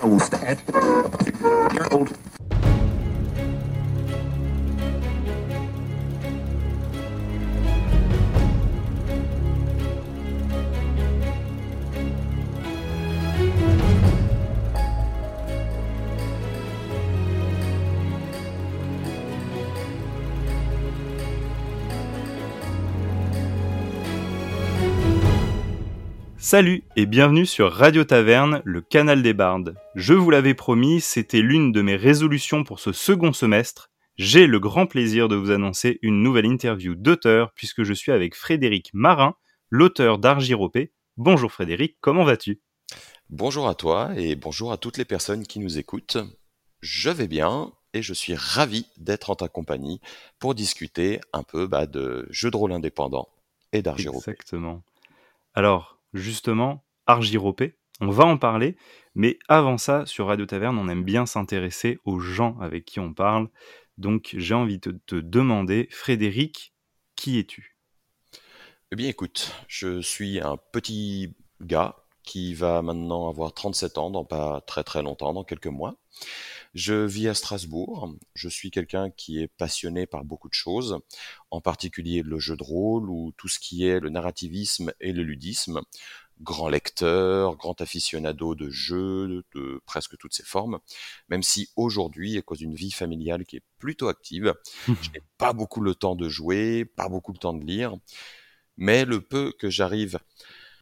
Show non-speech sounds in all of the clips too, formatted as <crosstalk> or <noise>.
I will old. Salut et bienvenue sur Radio Taverne, le canal des bardes. Je vous l'avais promis, c'était l'une de mes résolutions pour ce second semestre. J'ai le grand plaisir de vous annoncer une nouvelle interview d'auteur puisque je suis avec Frédéric Marin, l'auteur d'Argiropé. Bonjour Frédéric, comment vas-tu? Bonjour à toi et bonjour à toutes les personnes qui nous écoutent. Je vais bien et je suis ravi d'être en ta compagnie pour discuter un peu bah, de jeux de rôle indépendants et d'Argiropé. Exactement. Alors, justement Argiropé. On va en parler, mais avant ça, sur Radio Taverne, on aime bien s'intéresser aux gens avec qui on parle. Donc j'ai envie de te demander, Frédéric, qui es-tu? Eh bien écoute, je suis un petit gars qui va maintenant avoir 37 ans dans pas très très longtemps, dans quelques mois. Je vis à Strasbourg. Je suis quelqu'un qui est passionné par beaucoup de choses, en particulier le jeu de rôle ou tout ce qui est le narrativisme et le ludisme. Grand lecteur, grand aficionado de jeux, de presque toutes ses formes. Même si aujourd'hui, à cause d'une vie familiale qui est plutôt active, <laughs> je n'ai pas beaucoup le temps de jouer, pas beaucoup le temps de lire. Mais le peu que j'arrive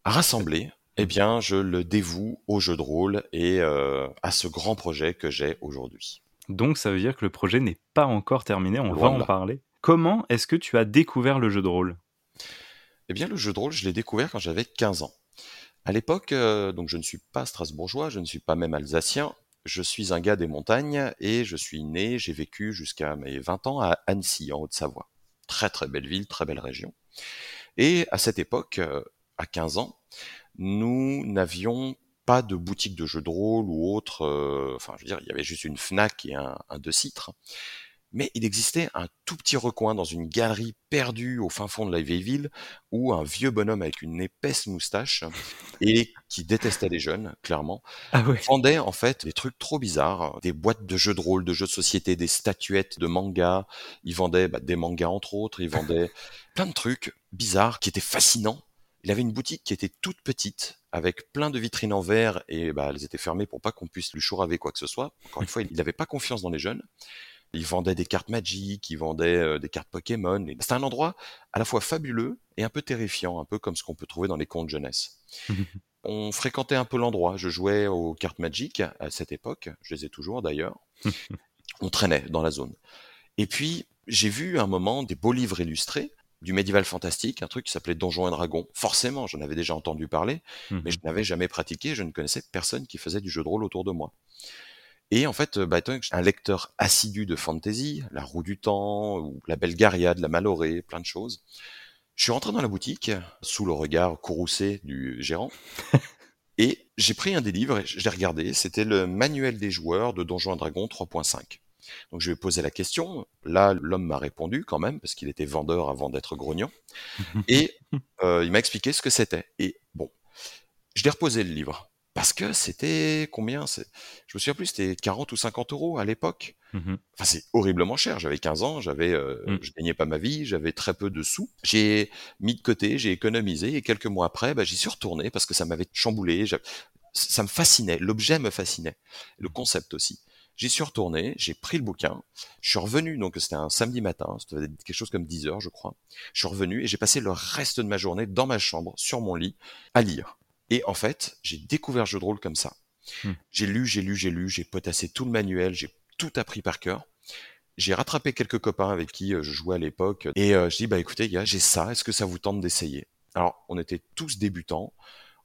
à rassembler, eh bien, je le dévoue au jeu de rôle et euh, à ce grand projet que j'ai aujourd'hui. Donc, ça veut dire que le projet n'est pas encore terminé, on va en parler. Comment est-ce que tu as découvert le jeu de rôle? Eh bien, le jeu de rôle, je l'ai découvert quand j'avais 15 ans. À l'époque, euh, donc je ne suis pas strasbourgeois, je ne suis pas même alsacien, je suis un gars des montagnes et je suis né, j'ai vécu jusqu'à mes 20 ans à Annecy, en Haute-Savoie. Très très belle ville, très belle région. Et à cette époque, euh, à 15 ans, nous n'avions pas de boutique de jeux de rôle ou autre. Euh, enfin, je veux dire, il y avait juste une Fnac et un, un deux citres. Mais il existait un tout petit recoin dans une galerie perdue au fin fond de la vieille ville où un vieux bonhomme avec une épaisse moustache <laughs> et qui détestait les jeunes, clairement, ah vendait en fait des trucs trop bizarres, des boîtes de jeux de rôle, de jeux de société, des statuettes de manga. Il vendait bah, des mangas entre autres, il vendait <laughs> plein de trucs bizarres qui étaient fascinants il avait une boutique qui était toute petite, avec plein de vitrines en verre, et bah, elles étaient fermées pour pas qu'on puisse lui chouraver quoi que ce soit. Encore une fois, il n'avait pas confiance dans les jeunes. Il vendait des cartes Magic, il vendait euh, des cartes Pokémon. C'était un endroit à la fois fabuleux et un peu terrifiant, un peu comme ce qu'on peut trouver dans les contes jeunesse. <laughs> On fréquentait un peu l'endroit. Je jouais aux cartes Magic à cette époque. Je les ai toujours d'ailleurs. <laughs> On traînait dans la zone. Et puis, j'ai vu un moment des beaux livres illustrés du médiéval fantastique, un truc qui s'appelait Donjons et Dragons. Forcément, j'en avais déjà entendu parler, mais mhm. je n'avais jamais pratiqué, je ne connaissais personne qui faisait du jeu de rôle autour de moi. Et en fait, bah, un lecteur assidu de fantasy, La Roue du Temps, ou La Belle Gariade, La Malorée, plein de choses. Je suis rentré dans la boutique, sous le regard courroucé du gérant, <laughs> et j'ai pris un des livres et je l'ai regardé. C'était le manuel des joueurs de Donjons et Dragons 3.5. Donc je lui ai posé la question. Là, l'homme m'a répondu quand même, parce qu'il était vendeur avant d'être grognon. <laughs> Et euh, il m'a expliqué ce que c'était. Et bon, je l'ai reposé le livre. Parce que c'était combien? Je me souviens plus, c'était 40 ou 50 euros à l'époque. Mmh enfin, c'est horriblement cher. J'avais 15 ans, j'avais, euh, mmh. je gagnais pas ma vie, j'avais très peu de sous. J'ai mis de côté, j'ai économisé, et quelques mois après, bah, j'y suis retourné parce que ça m'avait chamboulé. Ça me fascinait, l'objet me fascinait, le concept aussi. J'y suis retourné, j'ai pris le bouquin, je suis revenu, donc c'était un samedi matin, c'était quelque chose comme 10 heures, je crois. Je suis revenu et j'ai passé le reste de ma journée dans ma chambre, sur mon lit, à lire. Et en fait, j'ai découvert le jeu de rôle comme ça. Hmm. J'ai lu, j'ai lu, j'ai lu, j'ai potassé tout le manuel, j'ai tout appris par cœur. J'ai rattrapé quelques copains avec qui euh, je jouais à l'époque et euh, je dis bah écoutez gars, j'ai ça, est-ce que ça vous tente d'essayer? Alors, on était tous débutants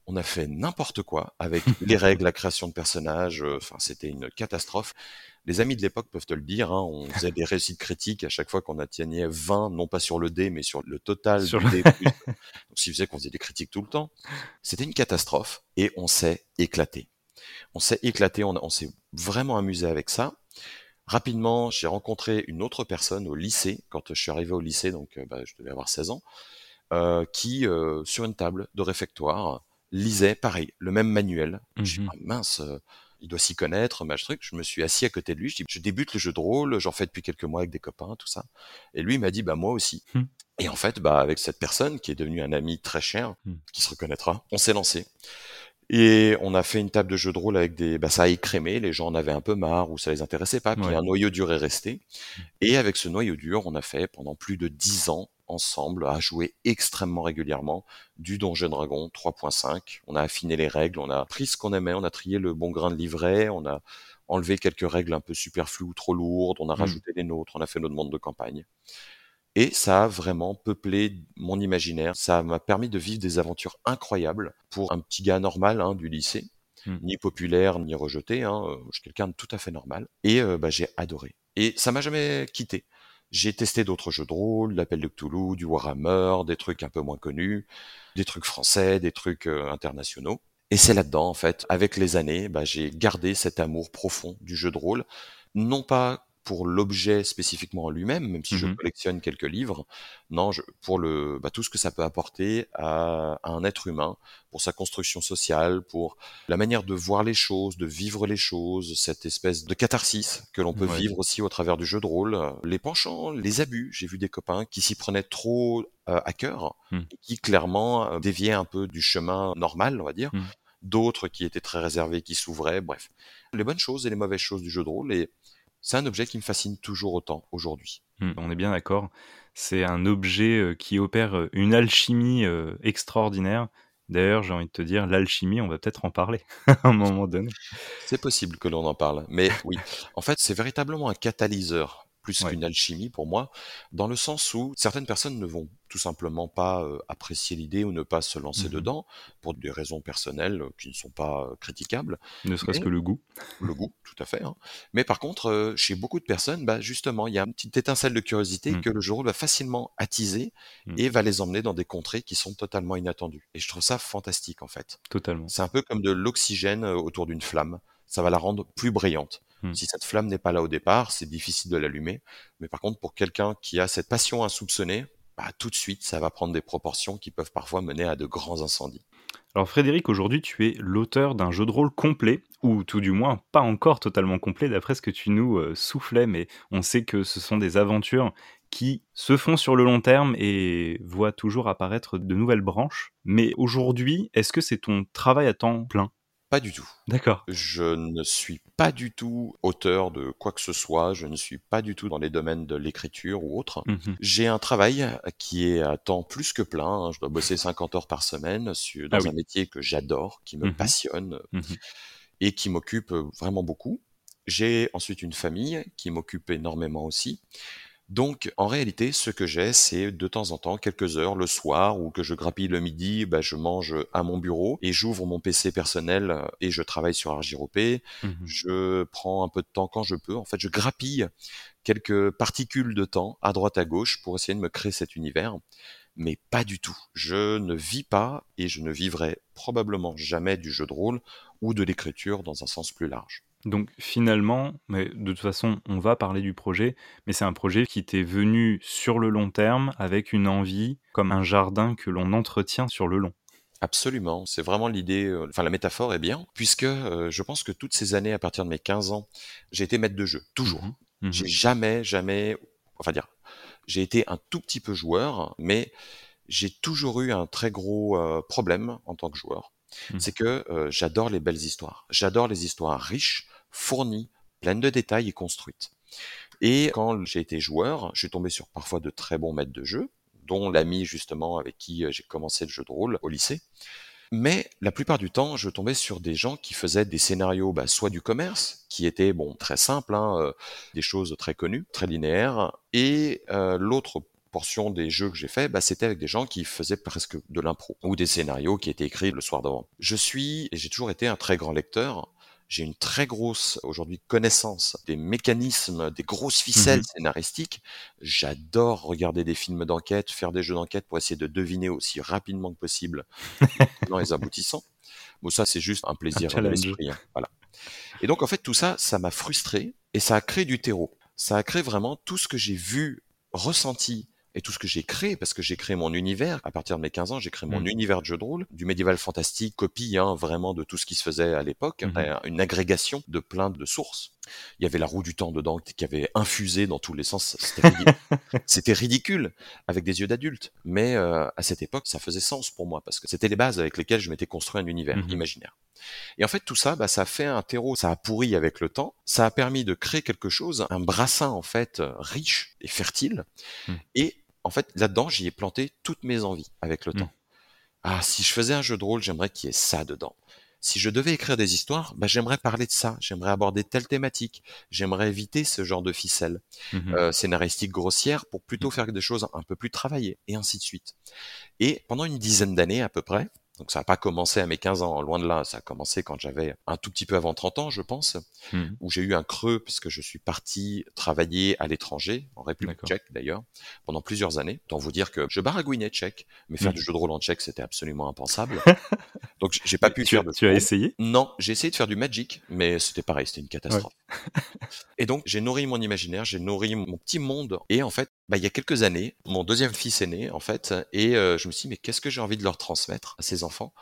on a fait n'importe quoi avec <laughs> les règles, la création de personnages. Euh, enfin, c'était une catastrophe. Les amis de l'époque peuvent te le dire. Hein, on faisait des récits critiques à chaque fois qu'on atteignait 20, non pas sur le dé, mais sur le total du dé. <laughs> Donc, ce qui faisait qu'on faisait des critiques tout le temps. C'était une catastrophe et on s'est éclaté. On s'est éclaté. On, s'est vraiment amusé avec ça. Rapidement, j'ai rencontré une autre personne au lycée quand je suis arrivé au lycée, donc euh, bah, je devais avoir 16 ans, euh, qui sur une table de réfectoire lisait pareil, le même manuel. Je suis Mhm. ah, mince, euh, il doit s'y connaître, machin truc. Je me suis assis à côté de lui, je dis, je débute le jeu de rôle, j'en fais depuis quelques mois avec des copains, tout ça. Et lui il m'a dit, bah moi aussi. Hmm. Et en fait, bah avec cette personne qui est devenue un ami très cher, Hmm. qui se reconnaîtra, on s'est lancé. Et on a fait une table de jeu de rôle avec des, bah ça a écrémé, les gens en avaient un peu marre ou ça les intéressait pas, puis Ouais. un noyau dur est resté. Et avec ce noyau dur, on a fait pendant plus de dix ans ensemble à jouer extrêmement régulièrement du Donjon Dragon 3.5. On a affiné les règles, on a pris ce qu'on aimait, on a trié le bon grain de livret, on a enlevé quelques règles un peu superflues ou trop lourdes, on a Mm. rajouté les nôtres, on a fait notre monde de campagne. Et ça a vraiment peuplé mon imaginaire. Ça m'a permis de vivre des aventures incroyables pour un petit gars normal hein, du lycée, Mm. ni populaire ni rejeté. Hein, je suis quelqu'un de tout à fait normal. Et euh, bah, j'ai adoré. Et ça m'a jamais quitté. J'ai testé d'autres jeux de rôle, l'appel de Cthulhu, du Warhammer, des trucs un peu moins connus, des trucs français, des trucs euh, internationaux. Et c'est là-dedans, en fait, avec les années, bah, j'ai gardé cet amour profond du jeu de rôle, non pas pour l'objet spécifiquement en lui-même, même si je Mhm. collectionne quelques livres, non, je, pour le, bah, tout ce que ça peut apporter à, à un être humain, pour sa construction sociale, pour la manière de voir les choses, de vivre les choses, cette espèce de catharsis que l'on peut Ouais. vivre aussi au travers du jeu de rôle, euh, les penchants, les abus. J'ai vu des copains qui s'y prenaient trop euh, à cœur, Mm. et qui clairement euh, déviaient un peu du chemin normal, on va dire. Mm. D'autres qui étaient très réservés, qui s'ouvraient, bref. Les bonnes choses et les mauvaises choses du jeu de rôle, et c'est un objet qui me fascine toujours autant aujourd'hui. Mm, On est bien d'accord. C'est un objet euh, qui opère euh, une alchimie euh, extraordinaire. D'ailleurs, j'ai envie de te dire, l'alchimie, on va peut-être en parler <laughs> à un moment donné. C'est possible que l'on en parle, mais oui. En fait, c'est véritablement un catalyseur plus Ouais. qu'une alchimie pour moi, dans le sens où certaines personnes ne vont tout simplement pas euh, apprécier l'idée ou ne pas se lancer Mhm. dedans pour des raisons personnelles euh, qui ne sont pas euh, critiquables. Ne serait-ce que le goût. le goût, tout à fait. hein. Mais par contre, euh, chez beaucoup de personnes, bah, justement, il y a une petite étincelle de curiosité Mm. que le jeu va facilement attiser Mm. et va les emmener dans des contrées qui sont totalement inattendues. Et je trouve ça fantastique, en fait. Totalement. C'est un peu comme de l'oxygène autour d'une flamme. Ça va la rendre plus brillante. Si cette flamme n'est pas là au départ, c'est difficile de l'allumer. Mais par contre, pour quelqu'un qui a cette passion insoupçonnée, bah, tout de suite, ça va prendre des proportions qui peuvent parfois mener à de grands incendies. Alors Frédéric, aujourd'hui tu es l'auteur d'un jeu de rôle complet, ou tout du moins pas encore totalement complet d'après ce que tu nous euh, soufflais, mais on sait que ce sont des aventures qui se font sur le long terme et voient toujours apparaître de nouvelles branches. Mais aujourd'hui, est-ce que c'est ton travail à temps plein Pas du tout. D'accord. Je ne suis pas du tout auteur de quoi que ce soit, je ne suis pas du tout dans les domaines de l'écriture ou autre. Mhm. J'ai un travail qui est à temps plus que plein, hein. je dois bosser 50 heures par semaine sur, dans Ah oui. un métier que j'adore, qui me Mhm. passionne Mhm. et qui m'occupe vraiment beaucoup. J'ai ensuite une famille qui m'occupe énormément aussi. Donc, en réalité, ce que j'ai, c'est de temps en temps, quelques heures le soir, ou que je grappille le midi, bah, je mange à mon bureau et j'ouvre mon PC personnel euh, et je travaille sur Argiropé. Mhm. Je prends un peu de temps quand je peux. En fait, je grappille quelques particules de temps à droite à gauche pour essayer de me créer cet univers. Mais pas du tout. Je ne vis pas et je ne vivrai probablement jamais du jeu de rôle ou de l'écriture dans un sens plus large. Donc finalement, mais de toute façon, on va parler du projet, mais c'est un projet qui t'est venu sur le long terme avec une envie, comme un jardin que l'on entretient sur le long. Absolument, c'est vraiment l'idée, euh, enfin la métaphore est bien, puisque euh, je pense que toutes ces années, à partir de mes 15 ans, j'ai été maître de jeu, toujours. Mhm. Mhm. J'ai jamais, jamais, enfin dire, j'ai été un tout petit peu joueur, mais j'ai toujours eu un très gros euh, problème en tant que joueur. Mhm. C'est que euh, j'adore les belles histoires. J'adore les histoires riches, fournies, pleines de détails et construites. Et quand j'ai été joueur, je suis tombé sur parfois de très bons maîtres de jeu, dont l'ami justement avec qui euh, j'ai commencé le jeu de rôle au lycée. Mais la plupart du temps, je tombais sur des gens qui faisaient des scénarios, bah, soit du commerce, qui étaient bon très simples, hein, euh, des choses très connues, très linéaires, et euh, l'autre portion des jeux que j'ai fait, bah, c'était avec des gens qui faisaient presque de l'impro ou des scénarios qui étaient écrits le soir d'avant. Je suis et j'ai toujours été un très grand lecteur. J'ai une très grosse aujourd'hui connaissance des mécanismes, des grosses ficelles Mhm. scénaristiques. J'adore regarder des films d'enquête, faire des jeux d'enquête pour essayer de deviner aussi rapidement que possible <laughs> les aboutissants. Bon, ça, c'est juste un plaisir de l'esprit. hein, Voilà. Et donc, en fait, tout ça, ça m'a frustré et ça a créé du terreau. Ça a créé vraiment tout ce que j'ai vu, ressenti et tout ce que j'ai créé, parce que j'ai créé mon univers, à partir de mes 15 ans, j'ai créé mon Mmh. univers de jeu de rôle, du médiéval fantastique, copie hein, vraiment de tout ce qui se faisait à l'époque, Mhm. euh, une agrégation de plein de sources. Il y avait la roue du temps dedans qui avait infusé dans tous les sens. C'était ridicule, <laughs> ridicule avec des yeux d'adulte. Mais euh, à cette époque, ça faisait sens pour moi parce que c'était les bases avec lesquelles je m'étais construit un univers Mhm. imaginaire. Et en fait, tout ça, bah, ça a fait un terreau, ça a pourri avec le temps. Ça a permis de créer quelque chose, un brassin en fait euh, riche et fertile. Mhm. Et en fait, là-dedans, j'y ai planté toutes mes envies avec le Mhm. temps. Ah, si je faisais un jeu de rôle, j'aimerais qu'il y ait ça dedans. Si je devais écrire des histoires, bah, j'aimerais parler de ça, j'aimerais aborder telle thématique, j'aimerais éviter ce genre de ficelle Mhm. euh, scénaristique grossière pour plutôt faire des choses un peu plus travaillées, et ainsi de suite. Et pendant une dizaine d'années à peu près, donc ça n'a pas commencé à mes 15 ans, loin de là, ça a commencé quand j'avais un tout petit peu avant 30 ans, je pense, Mhm. où j'ai eu un creux puisque je suis parti travailler à l'étranger, en République tchèque d'ailleurs, pendant plusieurs années. Tant vous dire que je baragouinais tchèque, mais faire Mhm. du jeu de rôle en tchèque, c'était absolument impensable. <laughs> donc j'ai pas pu tu, faire de tu as essayé? Non, j'ai essayé de faire du Magic, mais c'était pareil, c'était une catastrophe. et donc, j'ai nourri mon imaginaire, j'ai nourri mon petit monde. Et en fait, bah, il y a quelques années, mon deuxième fils est né, en fait, et euh, je me suis dit, mais qu'est-ce que j'ai envie de leur transmettre à ces enfants?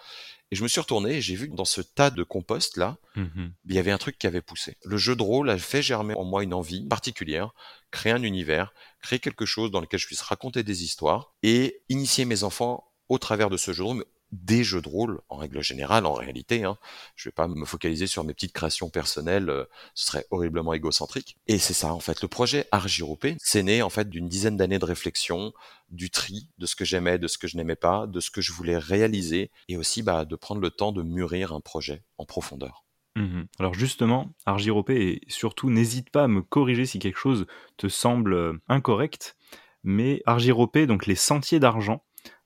Et je me suis retourné et j'ai vu que dans ce tas de compost là, Mhm. il y avait un truc qui avait poussé. Le jeu de rôle a fait germer en moi une envie particulière, créer un univers, créer quelque chose dans lequel je puisse raconter des histoires et initier mes enfants au travers de ce jeu de rôle, mais des jeux de rôle en règle générale, en réalité. Hein. Je vais pas me focaliser sur mes petites créations personnelles, euh, ce serait horriblement égocentrique. Et c'est ça, en fait, le projet Argiropé, c'est né en fait d'une dizaine d'années de réflexion, du tri de ce que j'aimais, de ce que je n'aimais pas, de ce que je voulais réaliser, et aussi bah, de prendre le temps de mûrir un projet en profondeur. Mhm. Alors justement, Argiropé, et surtout n'hésite pas à me corriger si quelque chose te semble euh, incorrect, mais Argiropé, donc les sentiers d'argent,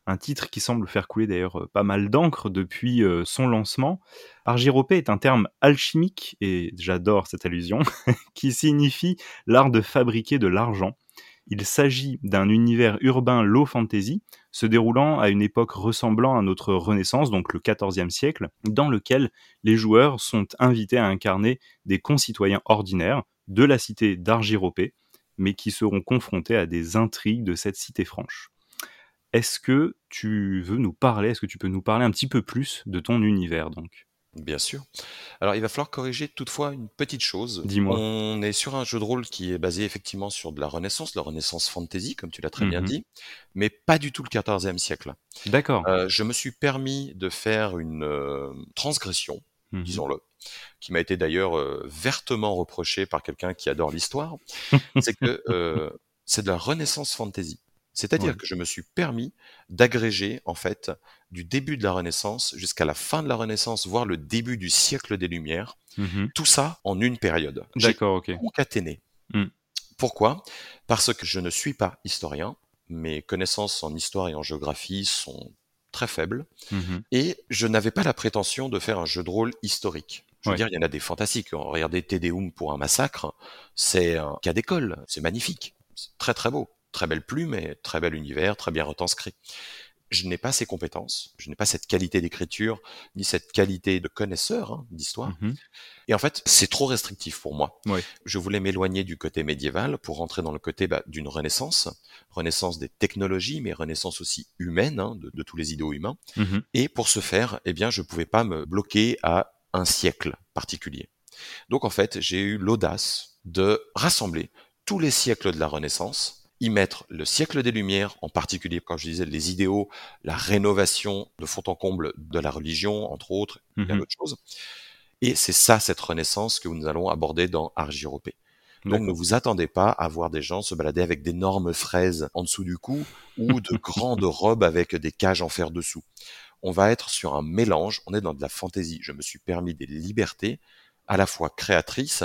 un titre qui semble faire couler d'ailleurs euh, pas mal d'encre depuis euh, son lancement. Argiropé est un terme alchimique, et j'adore cette allusion, <laughs> qui signifie l'art de fabriquer de l'argent. Il s'agit d'un univers urbain low fantasy, se déroulant à une époque ressemblant à notre Renaissance, donc le XIVe siècle, dans lequel les joueurs sont invités à incarner des concitoyens ordinaires de la cité d'Argiropé, mais qui seront confrontés à des intrigues de cette cité franche. Est-ce que tu veux nous parler, est-ce que tu peux nous parler un petit peu plus de ton univers donc? Bien sûr. Alors, il va falloir corriger toutefois une petite chose. Dis-moi. On est sur un jeu de rôle qui est basé effectivement sur de la Renaissance, la Renaissance fantasy, comme tu l'as très bien Mhm. dit, mais pas du tout le XIVe siècle. D'accord. Euh, je me suis permis de faire une euh, transgression, Mhm. disons-le, qui m'a été d'ailleurs euh, vertement reprochée par quelqu'un qui adore l'histoire. c'est que <laughs> c'est de la Renaissance fantasy. C'est-à-dire Ouais. que je me suis permis d'agréger, en fait, du début de la Renaissance jusqu'à la fin de la Renaissance, voire le début du siècle des Lumières, Mhm. tout ça en une période. D'accord, ok. concaténé. Mm. Pourquoi? Parce que je ne suis pas historien, mes connaissances en histoire et en géographie sont très faibles, Mhm. et je n'avais pas la prétention de faire un jeu de rôle historique. Je veux Ouais. dire, il y en a des fantastiques. Regardez Tédéum pour un massacre, c'est un cas d'école, c'est magnifique, c'est très très beau, très belle plume et très bel univers, très bien retranscrit. Je n'ai pas ces compétences, je n'ai pas cette qualité d'écriture, ni cette qualité de connaisseur hein, d'histoire. Mhm. Et en fait, c'est trop restrictif pour moi. Ouais. Je voulais m'éloigner du côté médiéval pour rentrer dans le côté bah, d'une renaissance, renaissance des technologies, mais renaissance aussi humaine, hein, de, de tous les idéaux humains. Mhm. Et pour ce faire, eh bien, je pouvais pas me bloquer à un siècle particulier. Donc en fait, j'ai eu l'audace de rassembler tous les siècles de la Renaissance, y mettre le siècle des Lumières, en particulier, comme je disais, les idéaux, la rénovation de fond en comble de la religion, entre autres, et bien Mhm. d'autres choses. Et c'est ça, cette Renaissance que nous allons aborder dans Argiropé. Donc ne vous attendez pas à voir des gens se balader avec d'énormes fraises en dessous du cou ou de <laughs> grandes robes avec des cages en fer dessous. On va être sur un mélange, on est dans de la fantaisie. Je me suis permis des libertés à la fois créatrices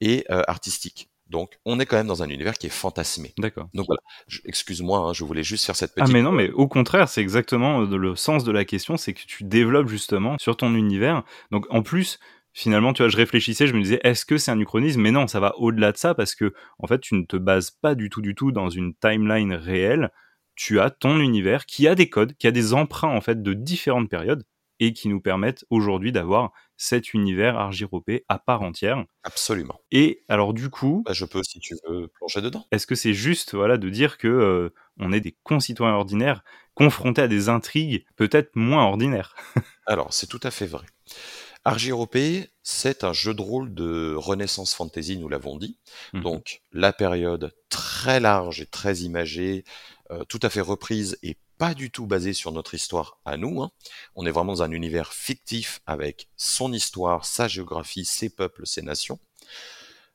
et euh, artistiques. Donc on est quand même dans un univers qui est fantasmé. D'accord. Donc voilà, excuse-moi, hein, je voulais juste faire cette Ah petite... mais non, mais au contraire, c'est exactement euh, le sens de la question, c'est que tu développes justement sur ton univers. Donc en plus, finalement, tu vois, je réfléchissais, je me disais, est-ce que c'est un uchronisme? Mais non, ça va au-delà de ça parce que en fait, tu ne te bases pas du tout, du tout dans une timeline réelle. Tu as ton univers qui a des codes, qui a des emprunts en fait de différentes périodes. et qui nous permettent aujourd'hui d'avoir cet univers argyropé à part entière. Absolument. Et alors du coup, Bah, je peux, si tu veux, plonger dedans. est-ce que c'est juste voilà de dire que euh, on est des concitoyens ordinaires confrontés à des intrigues peut-être moins ordinaires? <laughs> Alors, c'est tout à fait vrai. Argyropé, c'est un jeu de rôle de Renaissance Fantasy, nous l'avons dit. Mhm. Donc, la période très large et très imagée, euh, tout à fait reprise et pas du tout basée sur notre histoire à nous. hein. On est vraiment dans un univers fictif avec son histoire, sa géographie, ses peuples, ses nations.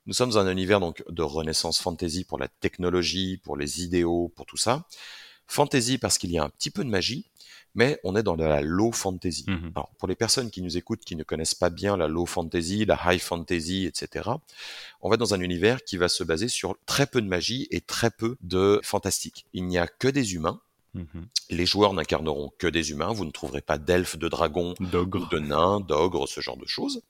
Nous sommes dans un univers donc de Renaissance Fantasy pour la technologie, pour les idéaux, pour tout ça. Fantasy parce qu'il y a un petit peu de magie, mais on est dans de la low fantasy. Mhm. Alors, pour les personnes qui nous écoutent, qui ne connaissent pas bien la low fantasy, la high fantasy, etc., on va dans un univers qui va se baser sur très peu de magie et très peu de fantastique. Il n'y a que des humains. Mhm. Les joueurs n'incarneront que des humains. Vous ne trouverez pas d'elfes, de dragons, ou D'ogre. de nains, d'ogres, ce genre de choses.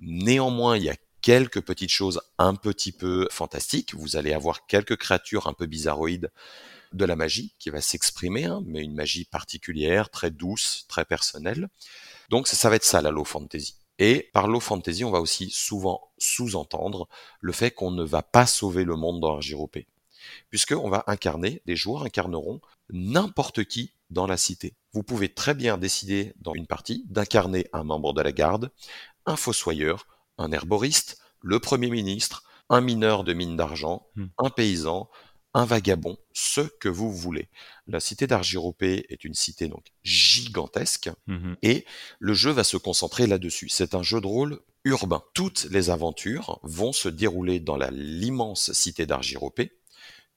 Néanmoins, il y a quelques petites choses un petit peu fantastiques. Vous allez avoir quelques créatures un peu bizarroïdes de la magie qui va s'exprimer, hein, mais une magie particulière, très douce, très personnelle. Donc ça, ça va être ça la low fantasy. Et par low fantasy, on va aussi souvent sous-entendre le fait qu'on ne va pas sauver le monde dans Argyropé. Puisqu'on va incarner, les joueurs incarneront n'importe qui dans la cité. Vous pouvez très bien décider dans une partie d'incarner un membre de la garde, un fossoyeur, un herboriste, le premier ministre, un mineur de mine d'argent, Hmm. un paysan, un vagabond, ce que vous voulez. La cité d'Argyropé est une cité donc gigantesque Mhm. et le jeu va se concentrer là-dessus. C'est un jeu de rôle urbain. Toutes les aventures vont se dérouler dans l'immense cité d'Argyropé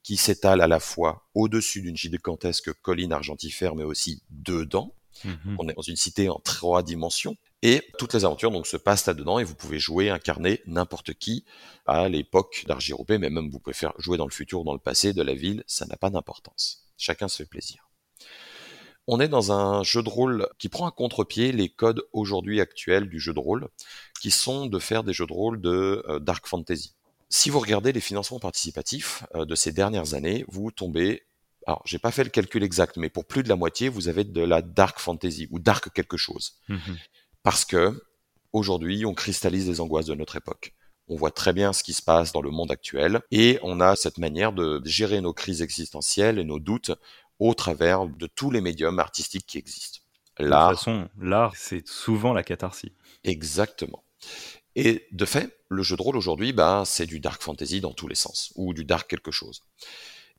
qui s'étale à la fois au-dessus d'une gigantesque colline argentifère mais aussi dedans. Mhm. On est dans une cité en trois dimensions. Et toutes les aventures donc se passent là-dedans et vous pouvez jouer, incarner n'importe qui à l'époque d'Argyropé, mais même vous pouvez faire jouer dans le futur ou dans le passé de la ville, ça n'a pas d'importance. Chacun se fait plaisir. On est dans un jeu de rôle qui prend à contre-pied les codes aujourd'hui actuels du jeu de rôle, qui sont de faire des jeux de rôle de euh, dark fantasy. Si vous regardez les financements participatifs euh, de ces dernières années, vous tombez alors, j'ai pas fait le calcul exact, mais pour plus de la moitié, vous avez de la dark fantasy ou dark quelque chose. Mhm. Parce que aujourd'hui, on cristallise les angoisses de notre époque. On voit très bien ce qui se passe dans le monde actuel et on a cette manière de gérer nos crises existentielles et nos doutes au travers de tous les médiums artistiques qui existent. De toute L'art, façon, l'art, c'est souvent la catharsis. exactement. Et de fait, le jeu de rôle aujourd'hui, bah, c'est du dark fantasy dans tous les sens, ou du dark quelque chose.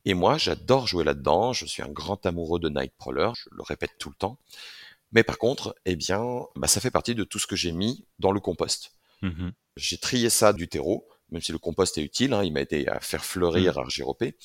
Et moi, j'adore jouer là-dedans. Je suis un grand amoureux de Nightcrawler. Je le répète tout le temps. Mais par contre, eh bien, bah, ça fait partie de tout ce que j'ai mis dans le compost. Mhm. J'ai trié ça du terreau, même si le compost est utile. hein, il m'a aidé à faire fleurir Argyropé.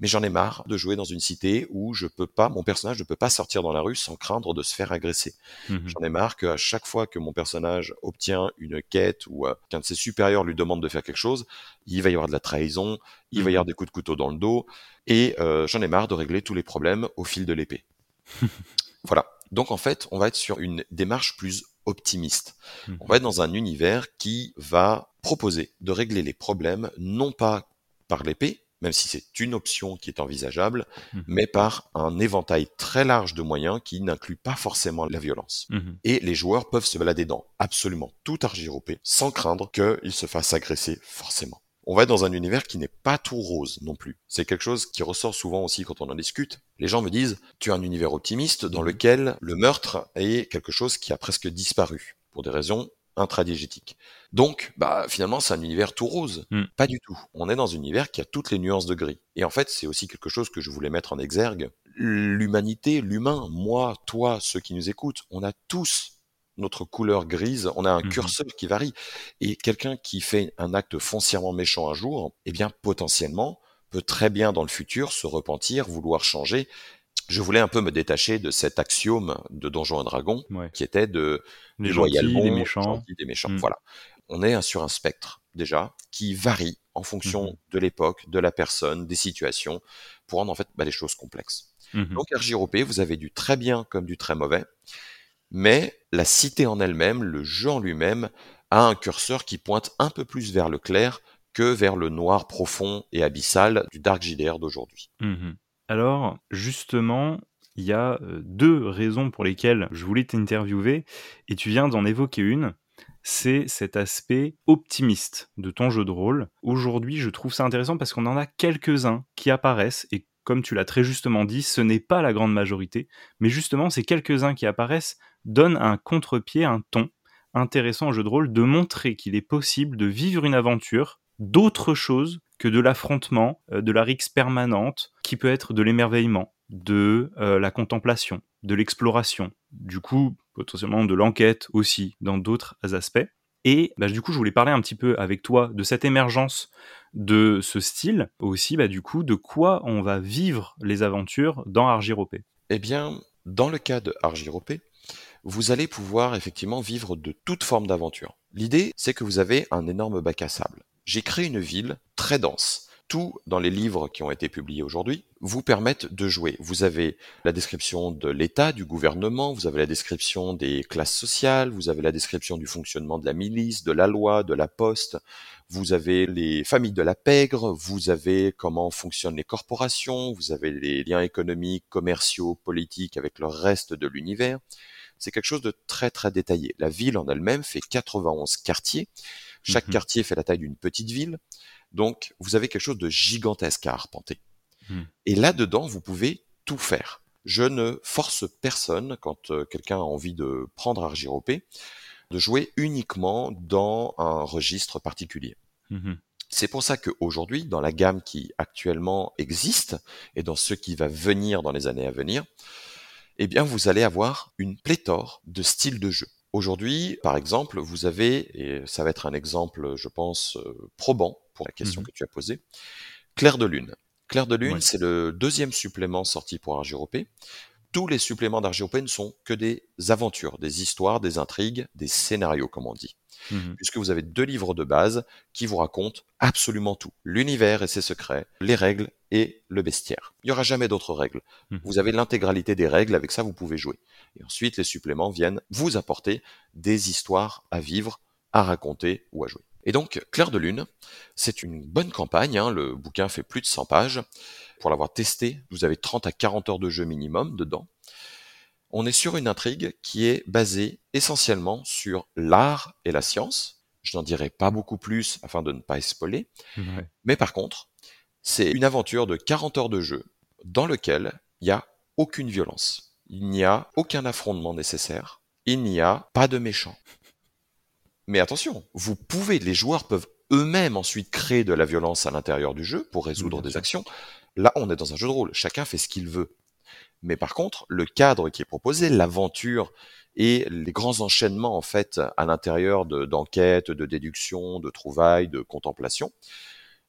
Mais j'en ai marre de jouer dans une cité où je peux pas, mon personnage ne peut pas sortir dans la rue sans craindre de se faire agresser. Mhm. J'en ai marre qu'à chaque fois que mon personnage obtient une quête ou euh, qu'un de ses supérieurs lui demande de faire quelque chose, il va y avoir de la trahison, il va y Mhm. avoir des coups de couteau dans le dos, et euh, j'en ai marre de régler tous les problèmes au fil de l'épée. <laughs> voilà. Donc en fait, on va être sur une démarche plus optimiste. Mhm. On va être dans un univers qui va proposer de régler les problèmes non pas par l'épée, même si c'est une option qui est envisageable, Mhm. mais par un éventail très large de moyens qui n'inclut pas forcément la violence. Mhm. Et les joueurs peuvent se balader dans absolument tout Argyropé sans craindre qu'ils se fassent agresser forcément. On va dans un univers qui n'est pas tout rose non plus. C'est quelque chose qui ressort souvent aussi quand on en discute. Les gens me disent, tu as un univers optimiste dans Mhm. lequel le meurtre est quelque chose qui a presque disparu pour des raisons intradigétiques. Donc, bah, finalement, c'est un univers tout rose. Mm. Pas du tout. On est dans un univers qui a toutes les nuances de gris. Et en fait, c'est aussi quelque chose que je voulais mettre en exergue. L'humanité, l'humain, moi, toi, ceux qui nous écoutent, on a tous notre couleur grise, on a un Mhm. curseur qui varie. Et quelqu'un qui fait un acte foncièrement méchant un jour, eh bien, potentiellement, peut très bien dans le futur se repentir, vouloir changer. Je voulais un peu me détacher de cet axiome de Donjons et Dragons, Ouais. qui était de Les du loyal gentils, bon, les des méchants. gentils, des méchants. Mm. Voilà. On est sur un spectre, déjà, qui varie en fonction Mhm. de l'époque, de la personne, des situations, pour rendre en fait bah, les choses complexes. Mhm. Donc Argyropé, vous avez du très bien comme du très mauvais, mais la cité en elle-même, le jeu en lui-même, a un curseur qui pointe un peu plus vers le clair que vers le noir profond et abyssal du Dark JDR d'aujourd'hui. Mhm. Alors, justement, il y a deux raisons pour lesquelles je voulais t'interviewer, et tu viens d'en évoquer une, c'est cet aspect optimiste de ton jeu de rôle. Aujourd'hui, je trouve ça intéressant parce qu'on en a quelques-uns qui apparaissent, et comme tu l'as très justement dit, ce n'est pas la grande majorité, mais justement ces quelques-uns qui apparaissent donnent un contre-pied, un ton intéressant au jeu de rôle, de montrer qu'il est possible de vivre une aventure d'autre chose que de l'affrontement, euh, de la rixe permanente, qui peut être de l'émerveillement, de euh, la contemplation, de l'exploration, du coup potentiellement de l'enquête aussi dans d'autres aspects. Et bah, du coup, je voulais parler un petit peu avec toi de cette émergence de ce style, aussi bah, du coup de quoi on va vivre les aventures dans Argiropé. Eh bien, dans le cas de vous allez pouvoir effectivement vivre de toute forme d'aventure. L'idée, c'est que vous avez un énorme bac à sable. J'ai créé une ville très dense. Tout dans les livres qui ont été publiés aujourd'hui vous permettent de jouer. Vous avez la description de l'État, du gouvernement, vous avez la description des classes sociales, vous avez la description du fonctionnement de la milice, de la loi, de la poste, vous avez les familles de la pègre, vous avez comment fonctionnent les corporations, vous avez les liens économiques, commerciaux, politiques avec le reste de l'univers. C'est quelque chose de très très détaillé. La ville en elle-même fait 91 quartiers. Chaque mmh quartier fait la taille d'une petite ville. Donc, vous avez quelque chose de gigantesque à arpenter. Mmh. Et là-dedans, vous pouvez tout faire. Je ne force personne, quand euh, quelqu'un a envie de prendre Argiropé, de jouer uniquement dans un registre particulier. Mmh C'est pour ça qu'aujourd'hui, dans la gamme qui actuellement existe, et dans ce qui va venir dans les années à venir, eh bien, vous allez avoir une pléthore de styles de jeu. Aujourd'hui, par exemple, vous avez, et ça va être un exemple, je pense, euh, probant pour la question mmh que tu as posée, Clair de Lune. Clair de Lune, c'est le deuxième supplément sorti pour Argiropé. Tous les suppléments d'Argiropé ne sont que des aventures, des histoires, des intrigues, des scénarios, comme on dit. Mmh puisque vous avez deux livres de base qui vous racontent absolument tout. L'univers et ses secrets, les règles et le bestiaire. Il n'y aura jamais d'autres règles. Mmh vous avez l'intégralité des règles, avec ça vous pouvez jouer. Et ensuite, les suppléments viennent vous apporter des histoires à vivre, à raconter ou à jouer. Et donc, Clair de Lune, c'est une bonne campagne, hein. le bouquin fait plus de 100 pages. Pour l'avoir testé, vous avez 30 à 40 heures de jeu minimum dedans on est sur une intrigue qui est basée essentiellement sur l'art et la science. Je n'en dirai pas beaucoup plus afin de ne pas spoiler. Mais par contre, c'est une aventure de 40 heures de jeu dans lequel il n'y a aucune violence. Il n'y a aucun affrontement nécessaire. Il n'y a pas de méchants. Mais attention, vous pouvez, les joueurs peuvent eux-mêmes ensuite créer de la violence à l'intérieur du jeu pour résoudre des actions. Là, on est dans un jeu de rôle. Chacun fait ce qu'il veut. Mais par contre, le cadre qui est proposé, l'aventure et les grands enchaînements en fait à l'intérieur d'enquêtes, de, déductions, de trouvailles, de contemplation,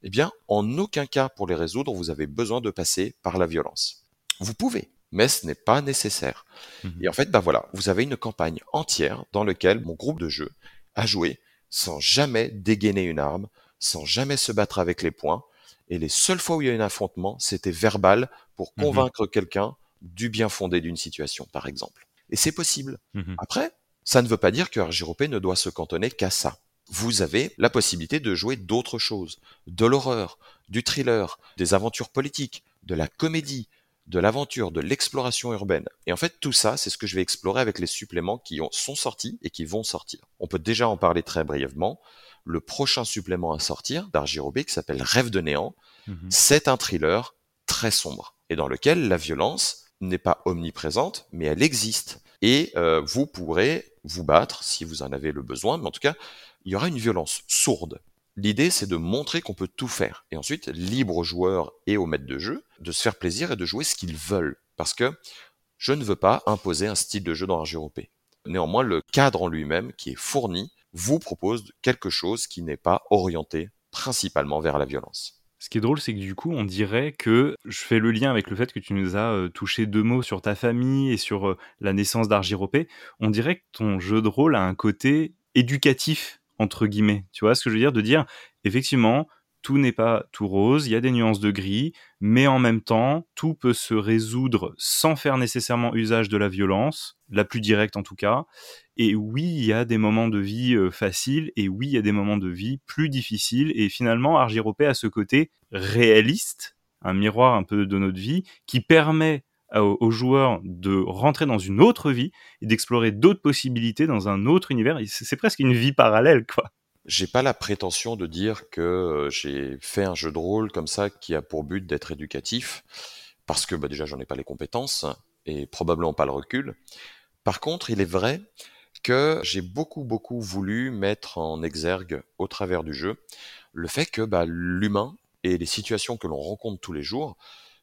eh bien, en aucun cas pour les résoudre, vous avez besoin de passer par la violence. Vous pouvez, mais ce n'est pas nécessaire. Mmh et en fait, ben voilà, vous avez une campagne entière dans laquelle mon groupe de jeu a joué sans jamais dégainer une arme, sans jamais se battre avec les poings. Et les seules fois où il y a eu un affrontement, c'était verbal pour mmh convaincre quelqu'un du bien fondé d'une situation, par exemple. Et c'est possible. Mhm. Après, ça ne veut pas dire que RGRP ne doit se cantonner qu'à ça. Vous avez la possibilité de jouer d'autres choses, de l'horreur, du thriller, des aventures politiques, de la comédie, de l'aventure, de l'exploration urbaine. Et en fait, tout ça, c'est ce que je vais explorer avec les suppléments qui sont sortis et qui vont sortir. On peut déjà en parler très brièvement. Le prochain supplément à sortir d'Argirobé, qui s'appelle Rêve de néant, mhm. c'est un thriller très sombre et dans lequel la violence n'est pas omniprésente, mais elle existe. Et euh, vous pourrez vous battre si vous en avez le besoin, mais en tout cas, il y aura une violence sourde. L'idée, c'est de montrer qu'on peut tout faire. Et ensuite, libre aux joueurs et aux maîtres de jeu de se faire plaisir et de jouer ce qu'ils veulent. Parce que je ne veux pas imposer un style de jeu dans Europé. Néanmoins, le cadre en lui-même, qui est fourni, vous propose quelque chose qui n'est pas orienté principalement vers la violence. Ce qui est drôle, c'est que du coup, on dirait que je fais le lien avec le fait que tu nous as euh, touché deux mots sur ta famille et sur euh, la naissance d'Argiropé. On dirait que ton jeu de rôle a un côté éducatif, entre guillemets. Tu vois ce que je veux dire? De dire, effectivement, tout n'est pas tout rose, il y a des nuances de gris, mais en même temps, tout peut se résoudre sans faire nécessairement usage de la violence, la plus directe en tout cas. Et oui, il y a des moments de vie euh, faciles, et oui, il y a des moments de vie plus difficiles, et finalement, Argiropé a ce côté réaliste, un miroir un peu de notre vie, qui permet aux, joueurs de rentrer dans une autre vie et d'explorer d'autres possibilités dans un autre univers. C'est presque une vie parallèle, quoi. J'ai pas la prétention de dire que euh, j'ai fait un jeu de rôle comme ça qui a pour but d'être éducatif, parce que bah, déjà j'en ai pas les compétences et probablement pas le recul. Par contre, il est vrai que j'ai beaucoup beaucoup voulu mettre en exergue au travers du jeu le fait que bah, l'humain et les situations que l'on rencontre tous les jours,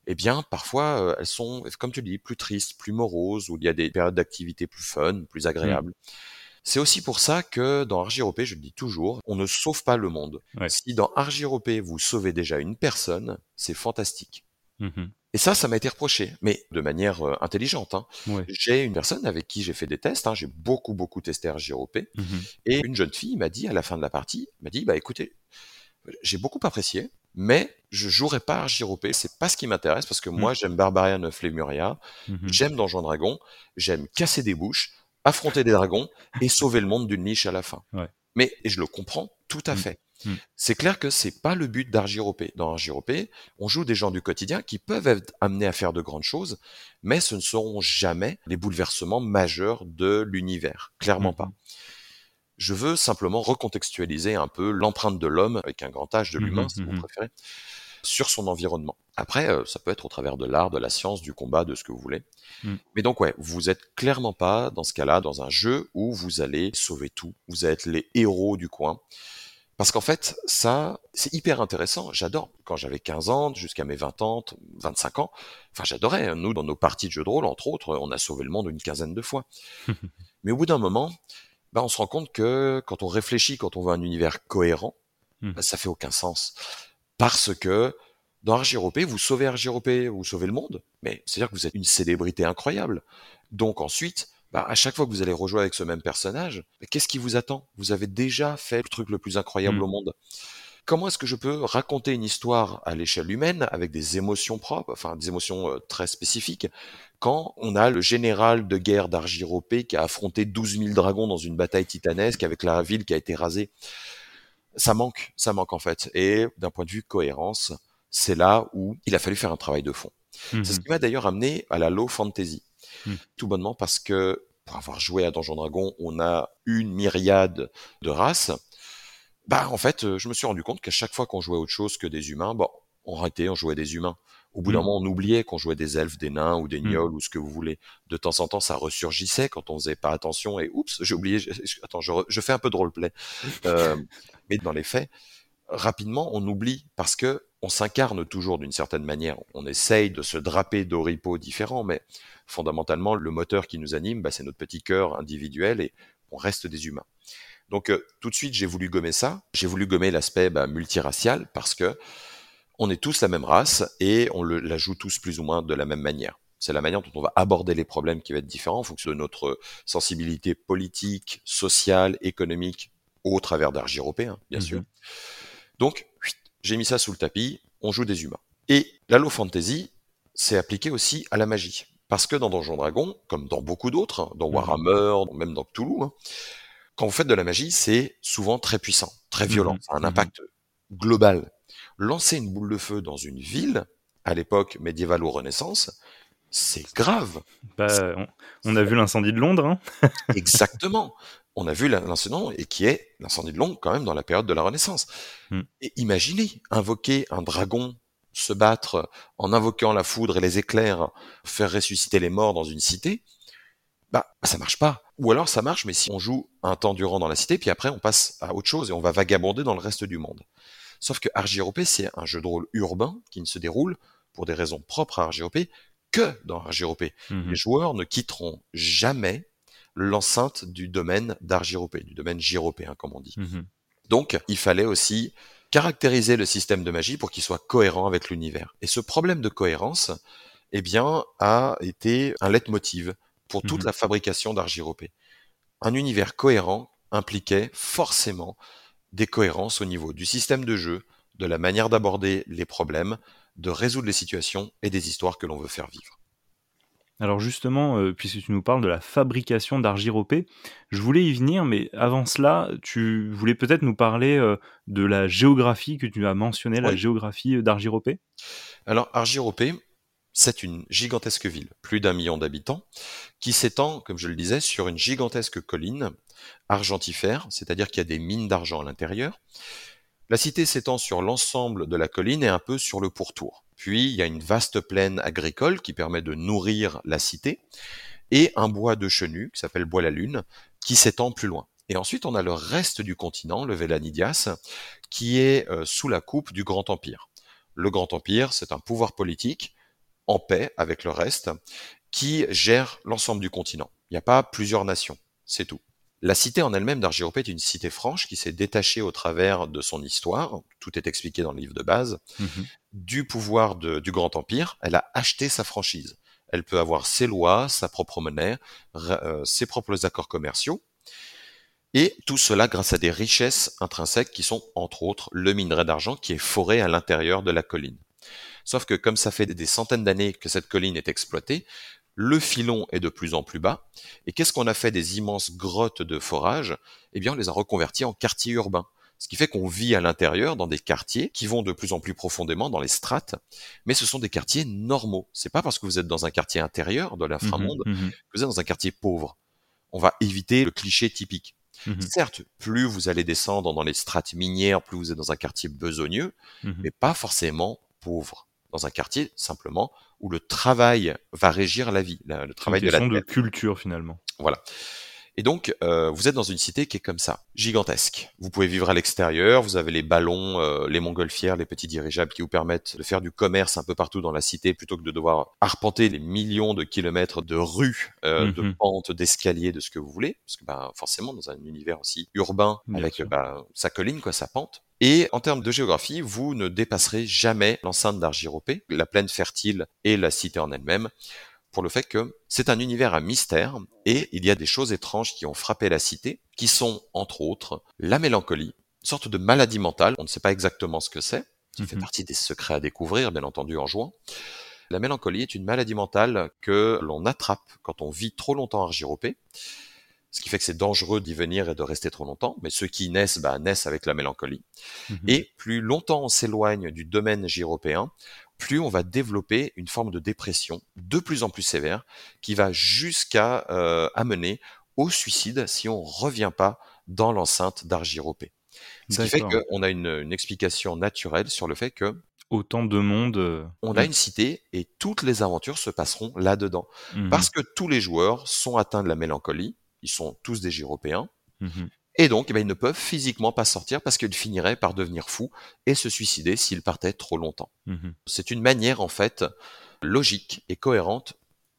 eh bien parfois euh, elles sont, comme tu dis, plus tristes, plus moroses, ou il y a des périodes d'activité plus fun, plus agréables. Mmh. C'est aussi pour ça que dans Argyropé, je le dis toujours, on ne sauve pas le monde. Si dans Argyropé, vous sauvez déjà une personne, c'est fantastique. Mmh et ça, ça m'a été reproché, mais de manière euh, intelligente. Hein. J'ai une personne avec qui j'ai fait des tests, hein, j'ai beaucoup, beaucoup testé RJROP, mmh et une jeune fille m'a dit, à la fin de la partie, m'a dit, bah écoutez, j'ai beaucoup apprécié, mais je jouerai pas RJROP, c'est pas ce qui m'intéresse, parce que mmh. moi, j'aime Barbarian of Lemuria, mmh j'aime Donjon Dragon, j'aime casser des bouches, affronter des dragons, et <laughs> sauver le monde d'une niche à la fin. Mais, et je le comprends tout à fait. Mmh. C'est clair que c'est pas le but d'Argiropé. Dans Argiropé, on joue des gens du quotidien qui peuvent être amenés à faire de grandes choses, mais ce ne seront jamais les bouleversements majeurs de l'univers. Clairement pas. Mmh. Je veux simplement recontextualiser un peu l'empreinte de l'homme, avec un grand H de mmh l'humain, si vous préférez, sur son environnement. Après, euh, ça peut être au travers de l'art, de la science, du combat, de ce que vous voulez. Mais donc, ouais, vous êtes clairement pas dans ce cas-là dans un jeu où vous allez sauver tout. Vous êtes les héros du coin. Parce qu'en fait, ça, c'est hyper intéressant. J'adore. Quand j'avais 15 ans, jusqu'à mes 20 ans, 25 ans, enfin, j'adorais. Hein. Nous, dans nos parties de jeux de rôle, entre autres, on a sauvé le monde une quinzaine de fois. <laughs> Mais au bout d'un moment, bah, on se rend compte que quand on réfléchit, quand on veut un univers cohérent, mmh. bah, ça fait aucun sens. Parce que dans Argyropé, vous sauvez Argyropé, vous sauvez le monde. Mais c'est-à-dire que vous êtes une célébrité incroyable. Donc ensuite, bah, à chaque fois que vous allez rejouer avec ce même personnage, qu'est-ce qui vous attend? Vous avez déjà fait le truc le plus incroyable mmh. au monde. Comment est-ce que je peux raconter une histoire à l'échelle humaine avec des émotions propres, enfin des émotions euh, très spécifiques, quand on a le général de guerre d'Argyropé qui a affronté 12 000 dragons dans une bataille titanesque avec la ville qui a été rasée? Ça manque, ça manque en fait. Et d'un point de vue cohérence, c'est là où il a fallu faire un travail de fond. C'est ce mmh qui m'a d'ailleurs amené à la low fantasy. Mmh. Tout bonnement parce que pour avoir joué à Donjon Dragon, on a une myriade de races. Bah, en fait, euh, je me suis rendu compte qu'à chaque fois qu'on jouait autre chose que des humains, bon, on arrêtait, on jouait des humains. Au bout d'un mmh. moment, on oubliait qu'on jouait des elfes, des nains ou des mmh. gnolls ou ce que vous voulez. De temps en temps, ça ressurgissait quand on faisait pas attention et oups, j'ai oublié. Attends, je, fais un peu de roleplay. <laughs> Euh, mais dans les faits, rapidement, on oublie parce que on s'incarne toujours d'une certaine manière. On essaye de se draper d'oripeaux différents, mais fondamentalement, le moteur qui nous anime, bah, c'est notre petit cœur individuel et on reste des humains. Donc euh, tout de suite, j'ai voulu gommer ça. J'ai voulu gommer l'aspect bah, multiracial parce que on est tous la même race et on le, la joue tous plus ou moins de la même manière. C'est la manière dont on va aborder les problèmes qui va être différent en fonction de notre sensibilité politique, sociale, économique, au travers d'Argyropé, bien mmh sûr. Donc, j'ai mis ça sous le tapis, on joue des humains. Et la low fantasy, c'est appliqué aussi à la magie. Parce que dans Donjon Dragon, comme dans beaucoup d'autres, hein, dans mmh. Warhammer, même dans Cthulhu, hein, quand vous faites de la magie, c'est souvent très puissant, très violent, ça mmh. a un mmh. impact global. Lancer une boule de feu dans une ville, à l'époque médiévale ou Renaissance, c'est grave. Bah, on, a vu l'incendie de Londres. Hein <laughs> Exactement on a vu l'incendie et qui est l'incendie de Londres quand même dans la période de la Renaissance. Hmm. Et imaginez invoquer un dragon, se battre en invoquant la foudre et les éclairs, faire ressusciter les morts dans une cité. Bah, ça marche pas. Ou alors ça marche, mais si on joue un temps durant dans la cité, puis après on passe à autre chose et on va vagabonder dans le reste du monde. Sauf que Argyropé, c'est un jeu de rôle urbain qui ne se déroule pour des raisons propres à Argyropé que dans Argyropé. Hmm. Les joueurs ne quitteront jamais l'enceinte du domaine d'Argyropé, du domaine gyropéen, comme on dit. Mhm. Donc, il fallait aussi caractériser le système de magie pour qu'il soit cohérent avec l'univers. Et ce problème de cohérence, eh bien, a été un leitmotiv pour toute mhm. la fabrication d'Argyropé. Un univers cohérent impliquait forcément des cohérences au niveau du système de jeu, de la manière d'aborder les problèmes, de résoudre les situations et des histoires que l'on veut faire vivre. Alors justement, euh, puisque tu nous parles de la fabrication d'Argyropé, je voulais y venir, mais avant cela, tu voulais peut-être nous parler euh, de la géographie que tu as mentionné, la géographie euh, d'Argyropé Alors Argyropé, c'est une gigantesque ville, plus d'un million d'habitants, qui s'étend, comme je le disais, sur une gigantesque colline argentifère, c'est-à-dire qu'il y a des mines d'argent à l'intérieur. La cité s'étend sur l'ensemble de la colline et un peu sur le pourtour. Puis il y a une vaste plaine agricole qui permet de nourrir la cité, et un bois de chenus qui s'appelle Bois la Lune, qui s'étend plus loin. Et ensuite, on a le reste du continent, le Vélanidias, qui est euh, sous la coupe du Grand Empire. Le Grand Empire, c'est un pouvoir politique en paix avec le reste, qui gère l'ensemble du continent. Il n'y a pas plusieurs nations, c'est tout. La cité en elle-même d'Argyropé est une cité franche qui s'est détachée au travers de son histoire, tout est expliqué dans le livre de base, mmh du pouvoir du Grand Empire, elle a acheté sa franchise. Elle peut avoir ses lois, sa propre monnaie, euh, ses propres accords commerciaux, et tout cela grâce à des richesses intrinsèques qui sont entre autres le minerai d'argent qui est foré à l'intérieur de la colline. Sauf que comme ça fait des centaines d'années que cette colline est exploitée, le filon est de plus en plus bas. Et qu'est-ce qu'on a fait des immenses grottes de forage Eh bien, on les a reconvertis en quartiers urbains. Ce qui fait qu'on vit à l'intérieur dans des quartiers qui vont de plus en plus profondément dans les strates, mais ce sont des quartiers normaux. C'est pas parce que vous êtes dans un quartier intérieur de l'inframonde mmh mmh que vous êtes dans un quartier pauvre. On va éviter le cliché typique. Mmh Certes, plus vous allez descendre dans les strates minières, plus vous êtes dans un quartier besogneux, mais pas forcément pauvre dans un quartier simplement où le travail va régir la vie, le travail de la de culture finalement. Voilà. Et donc, euh, vous êtes dans une cité qui est comme ça, gigantesque. Vous pouvez vivre à l'extérieur, vous avez les ballons, euh, les montgolfières, les petits dirigeables qui vous permettent de faire du commerce un peu partout dans la cité plutôt que de devoir arpenter les millions de kilomètres de rues, euh, de mmh pentes, d'escaliers, de ce que vous voulez. Parce que bah, forcément, dans un univers aussi urbain, avec bah, sa colline, quoi, sa pente, et en termes de géographie, vous ne dépasserez jamais l'enceinte d'Argyropé, la plaine fertile et la cité en elle-même, pour le fait que c'est un univers à mystère et il y a des choses étranges qui ont frappé la cité, qui sont entre autres la mélancolie, une sorte de maladie mentale, on ne sait pas exactement ce que c'est, qui fait mhm. partie des secrets à découvrir, bien entendu, en jouant. La mélancolie est une maladie mentale que l'on attrape quand on vit trop longtemps Argyropé ce qui fait que c'est dangereux d'y venir et de rester trop longtemps, mais ceux qui naissent, bah, naissent avec la mélancolie. Mhm. Et plus longtemps on s'éloigne du domaine gyropéen, plus on va développer une forme de dépression de plus en plus sévère, qui va jusqu'à euh, amener au suicide si on revient pas dans l'enceinte d'Argyropé. Ce qui fait qu'on a une, explication naturelle sur le fait que autant de monde. Euh, on a une cité et toutes les aventures se passeront là-dedans. Mhm. Parce que tous les joueurs sont atteints de la mélancolie, ils sont tous des Gyropéens. Mmh et donc, eh ben, ils ne peuvent physiquement pas sortir parce qu'ils finiraient par devenir fous et se suicider s'ils partaient trop longtemps. Mmh C'est une manière, en fait, logique et cohérente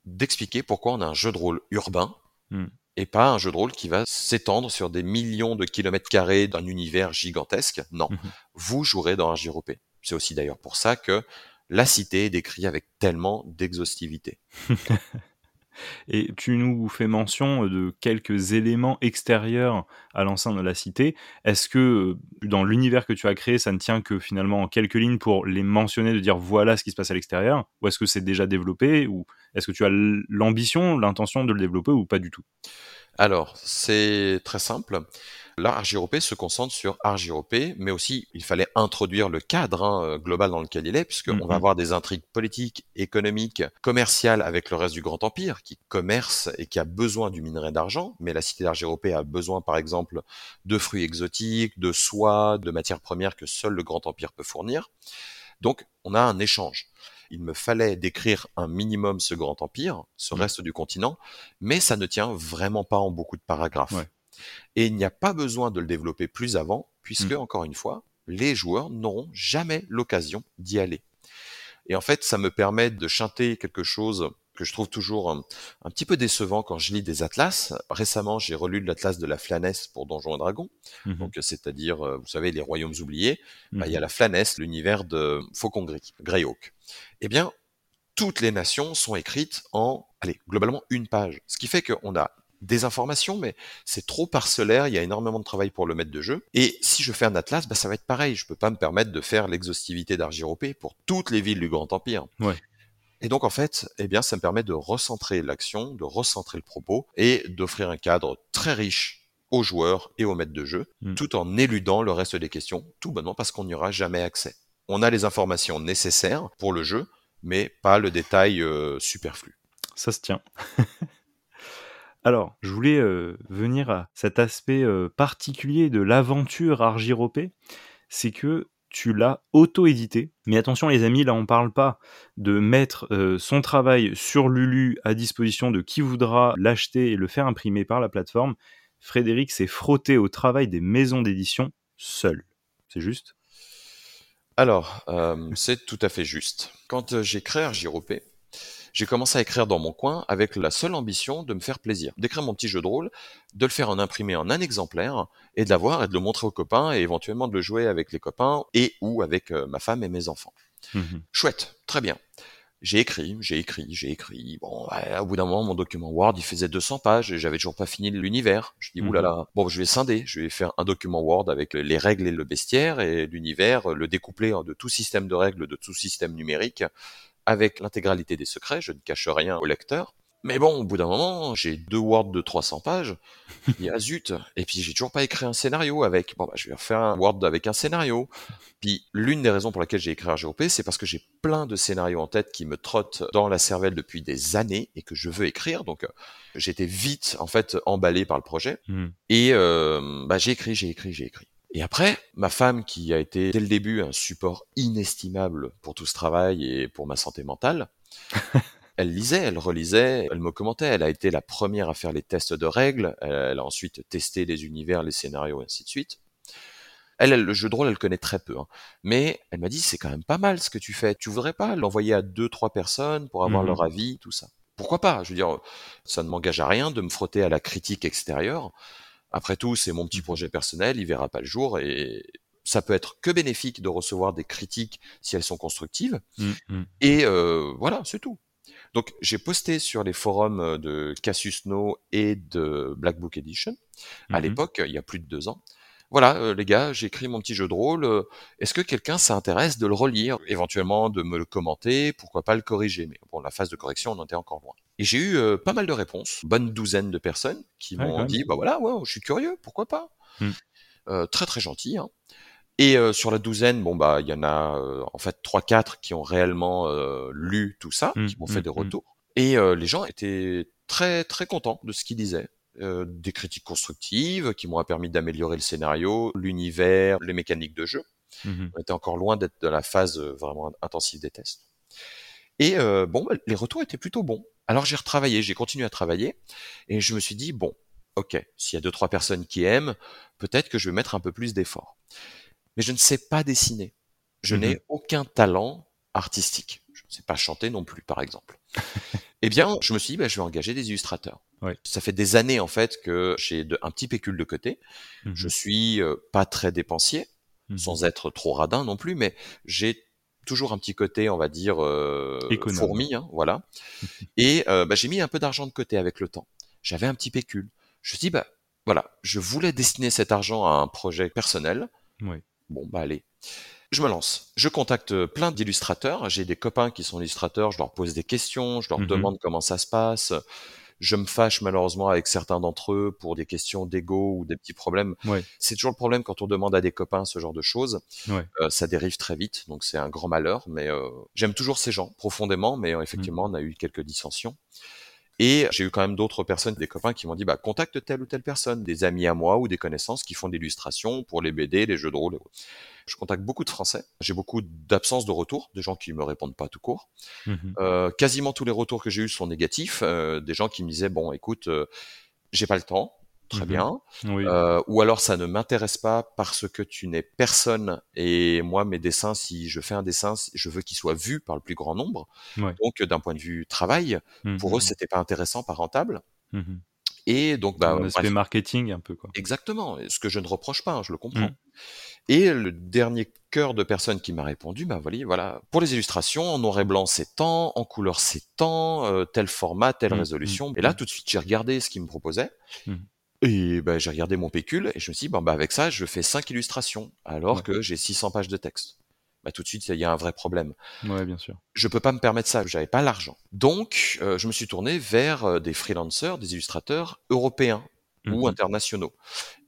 d'expliquer pourquoi on a un jeu de rôle urbain mmh. et pas un jeu de rôle qui va s'étendre sur des millions de kilomètres carrés d'un univers gigantesque. Non, vous jouerez dans un Gyropé. C'est aussi d'ailleurs pour ça que la cité est décrite avec tellement d'exhaustivité. <laughs> Et tu nous fais mention de quelques éléments extérieurs à l'enceinte de la cité. Est-ce que euh, dans l'univers que tu as créé, ça ne tient que finalement en quelques lignes pour les mentionner, de dire voilà ce qui se passe à l'extérieur Ou est-ce que c'est déjà développé Ou est-ce que tu as l'ambition, l'intention de le développer ou pas du tout? Alors, c'est très simple. Là, se concentre sur Argyropé, mais aussi il fallait introduire le cadre hein, euh, global dans lequel il est, puisqu'on va mhm. avoir des intrigues politiques, économiques, commerciales avec le reste du Grand Empire, qui commerce et qui a besoin du minerai d'argent, mais la cité d'Argyropé a besoin par exemple de fruits exotiques, de soie, de matières premières que seul le Grand Empire peut fournir. Donc on a un échange il me fallait décrire un minimum ce grand empire, ce mhm. reste du continent, mais ça ne tient vraiment pas en beaucoup de paragraphes. Et il n'y a pas besoin de le développer plus avant, puisque, mmh. encore une fois, les joueurs n'auront jamais l'occasion d'y aller. Et en fait, ça me permet de chanter quelque chose que je trouve toujours un, petit peu décevant quand je lis des atlas. Récemment, j'ai relu l'atlas de la Flanesse pour Donjons et Dragons, mmh donc c'est-à-dire, euh, vous savez, les royaumes oubliés. Bah, il y a mmh la Flanesse, l'univers de Faucon Gris, Greyhawk. Eh bien, toutes les nations sont écrites en, allez, globalement une page. Ce qui fait qu'on a des informations, mais c'est trop parcellaire, il y a énormément de travail pour le maître de jeu. Et si je fais un atlas, bah, ça va être pareil, je peux pas me permettre de faire l'exhaustivité d'Argyropé pour toutes les villes du Grand Empire. Et donc en fait, eh bien, ça me permet de recentrer l'action, de recentrer le propos et d'offrir un cadre très riche aux joueurs et aux maîtres de jeu, hmm. tout en éludant le reste des questions, tout bonnement parce qu'on n'y aura jamais accès. On a les informations nécessaires pour le jeu, mais pas le détail euh, superflu. Ça se tient. <laughs> Alors, je voulais euh, venir à cet aspect euh, particulier de l'aventure Argiropé, c'est que tu l'as auto-édité. Mais attention les amis, là on parle pas de mettre euh, son travail sur Lulu à disposition de qui voudra l'acheter et le faire imprimer par la plateforme. Frédéric s'est frotté au travail des maisons d'édition seul. C'est juste? Alors, c'est tout à fait juste. Quand j'ai créé Argiropé, j'ai commencé à écrire dans mon coin avec la seule ambition de me faire plaisir, d'écrire mon petit jeu de rôle, de le faire en imprimer en un exemplaire et de l'avoir et de le montrer aux copains et éventuellement de le jouer avec les copains et ou avec euh, ma femme et mes enfants. Mmh Chouette, très bien. J'ai écrit, j'ai écrit, j'ai écrit. Bon, au bout d'un moment, mon document Word, il faisait 200 pages et j'avais toujours pas fini l'univers. Je dis, mmh oulala, bon, je vais scinder, je vais faire un document Word avec les règles et le bestiaire et l'univers, le découpler de tout système de règles, de tout système numérique avec l'intégralité des secrets, je ne cache rien au lecteur. Mais bon, au bout d'un moment, j'ai deux Word de 300 pages. Il y a zut. Et puis, j'ai toujours pas écrit un scénario avec. Bon, bah, je vais refaire un Word avec un scénario. Puis, l'une des raisons pour laquelle j'ai écrit GOP, c'est parce que j'ai plein de scénarios en tête qui me trottent dans la cervelle depuis des années et que je veux écrire. Donc, euh, j'étais vite, en fait, emballé par le projet. Hmm. Et, euh, bah, j'ai écrit, j'ai écrit, j'ai écrit. Et après, ma femme, qui a été dès le début un support inestimable pour tout ce travail et pour ma santé mentale, <laughs> elle lisait, elle relisait, elle me commentait. Elle a été la première à faire les tests de règles. Elle a ensuite testé les univers, les scénarios, et ainsi de suite. Elle, le jeu de rôle, elle connaît très peu. Hein. Mais elle m'a dit, c'est quand même pas mal ce que tu fais. Tu voudrais pas l'envoyer à deux, trois personnes pour avoir mmh leur avis, tout ça? Pourquoi pas? Je veux dire, ça ne m'engage à rien de me frotter à la critique extérieure. Après tout, c'est mon petit mmh. projet personnel, il verra pas le jour et ça peut être que bénéfique de recevoir des critiques si elles sont constructives. Mmh, mmh. Et euh, voilà, c'est tout. Donc j'ai posté sur les forums euh, de Cassius No et de Black Book Edition à l'époque, il y a plus de deux ans, voilà, euh, les gars, j'ai écrit mon petit jeu de rôle. Euh, est-ce que quelqu'un s'intéresse de le relire, éventuellement de me le commenter, pourquoi pas le corriger? Mais bon, la phase de correction, on en était encore loin. Et j'ai eu euh, pas mal de réponses, bonne douzaine de personnes qui m'ont dit, bah voilà, ouais, je suis curieux, pourquoi pas? Mmh. Très très gentil. Hein. Et sur la douzaine, bon bah il y en a en fait trois quatre qui ont réellement lu tout ça, mmh, qui m'ont fait mmh, des retours. Et les gens étaient très très contents de ce qu'ils disaient. Euh, des critiques constructives qui m'ont permis d'améliorer le scénario, l'univers, les mécaniques de jeu. Mmh On était encore loin d'être dans la phase euh, vraiment intensive des tests. Et euh, bon, bah, les retours étaient plutôt bons. Alors j'ai retravaillé, j'ai continué à travailler, et je me suis dit bon, ok, s'il y a deux trois personnes qui aiment, peut-être que je vais mettre un peu plus d'efforts. Mais je ne sais pas dessiner. Je mmh n'ai aucun talent artistique. Je ne sais pas chanter non plus, par exemple. <laughs> eh bien, je me suis dit, bah, je vais engager des illustrateurs. Ça fait des années en fait que j'ai un petit pécule de côté. Mmh je suis euh, pas très dépensier, mmh sans être trop radin non plus, mais j'ai toujours un petit côté, on va dire, euh, fourmi, hein, voilà. <laughs> Et euh, bah, j'ai mis un peu d'argent de côté avec le temps. J'avais un petit pécule. Je me suis dit, bah voilà, je voulais destiner cet argent à un projet personnel. Bon, bah allez. Je me lance. Je contacte plein d'illustrateurs. J'ai des copains qui sont illustrateurs. Je leur pose des questions. Je leur mmh demande comment ça se passe. Je me fâche malheureusement avec certains d'entre eux pour des questions d'ego ou des petits problèmes. C'est toujours le problème quand on demande à des copains ce genre de choses. Euh, ça dérive très vite, donc c'est un grand malheur. Mais euh, j'aime toujours ces gens profondément, mais euh, effectivement, mmh. on a eu quelques dissensions. Et j'ai eu quand même d'autres personnes, des copains qui m'ont dit, bah, contacte telle ou telle personne, des amis à moi ou des connaissances qui font de l'illustration pour les BD, les jeux de rôle. Je contacte beaucoup de Français. J'ai beaucoup d'absence de retours, des gens qui me répondent pas tout court. Mmh euh, quasiment tous les retours que j'ai eus sont négatifs. Euh, des gens qui me disaient bon, écoute, euh, j'ai pas le temps. Très mmh bien. Euh, ou alors ça ne m'intéresse pas parce que tu n'es personne et moi mes dessins, si je fais un dessin, je veux qu'il soit vu par le plus grand nombre. Donc d'un point de vue travail, mmh pour eux c'était pas intéressant, pas rentable. Et donc, bah, un aspect marketing un peu quoi. Exactement. Ce que je ne reproche pas, hein, je le comprends. Et le dernier cœur de personne qui m'a répondu, bah voilà, voilà, pour les illustrations, en noir et blanc c'est temps, en couleur c'est temps, euh, tel format, telle mmh, résolution. Mmh, et là, mmh. tout de suite, j'ai regardé ce qu'il me proposait. Et bah, j'ai regardé mon pécule et je me suis dit, bah, avec ça, je fais cinq illustrations, alors que j'ai 600 pages de texte. Bah, tout de suite, il y a un vrai problème. Ouais, bien sûr. Je peux pas me permettre ça, j'avais pas l'argent. Donc, euh, je me suis tourné vers euh, des freelancers, des illustrateurs européens ou internationaux.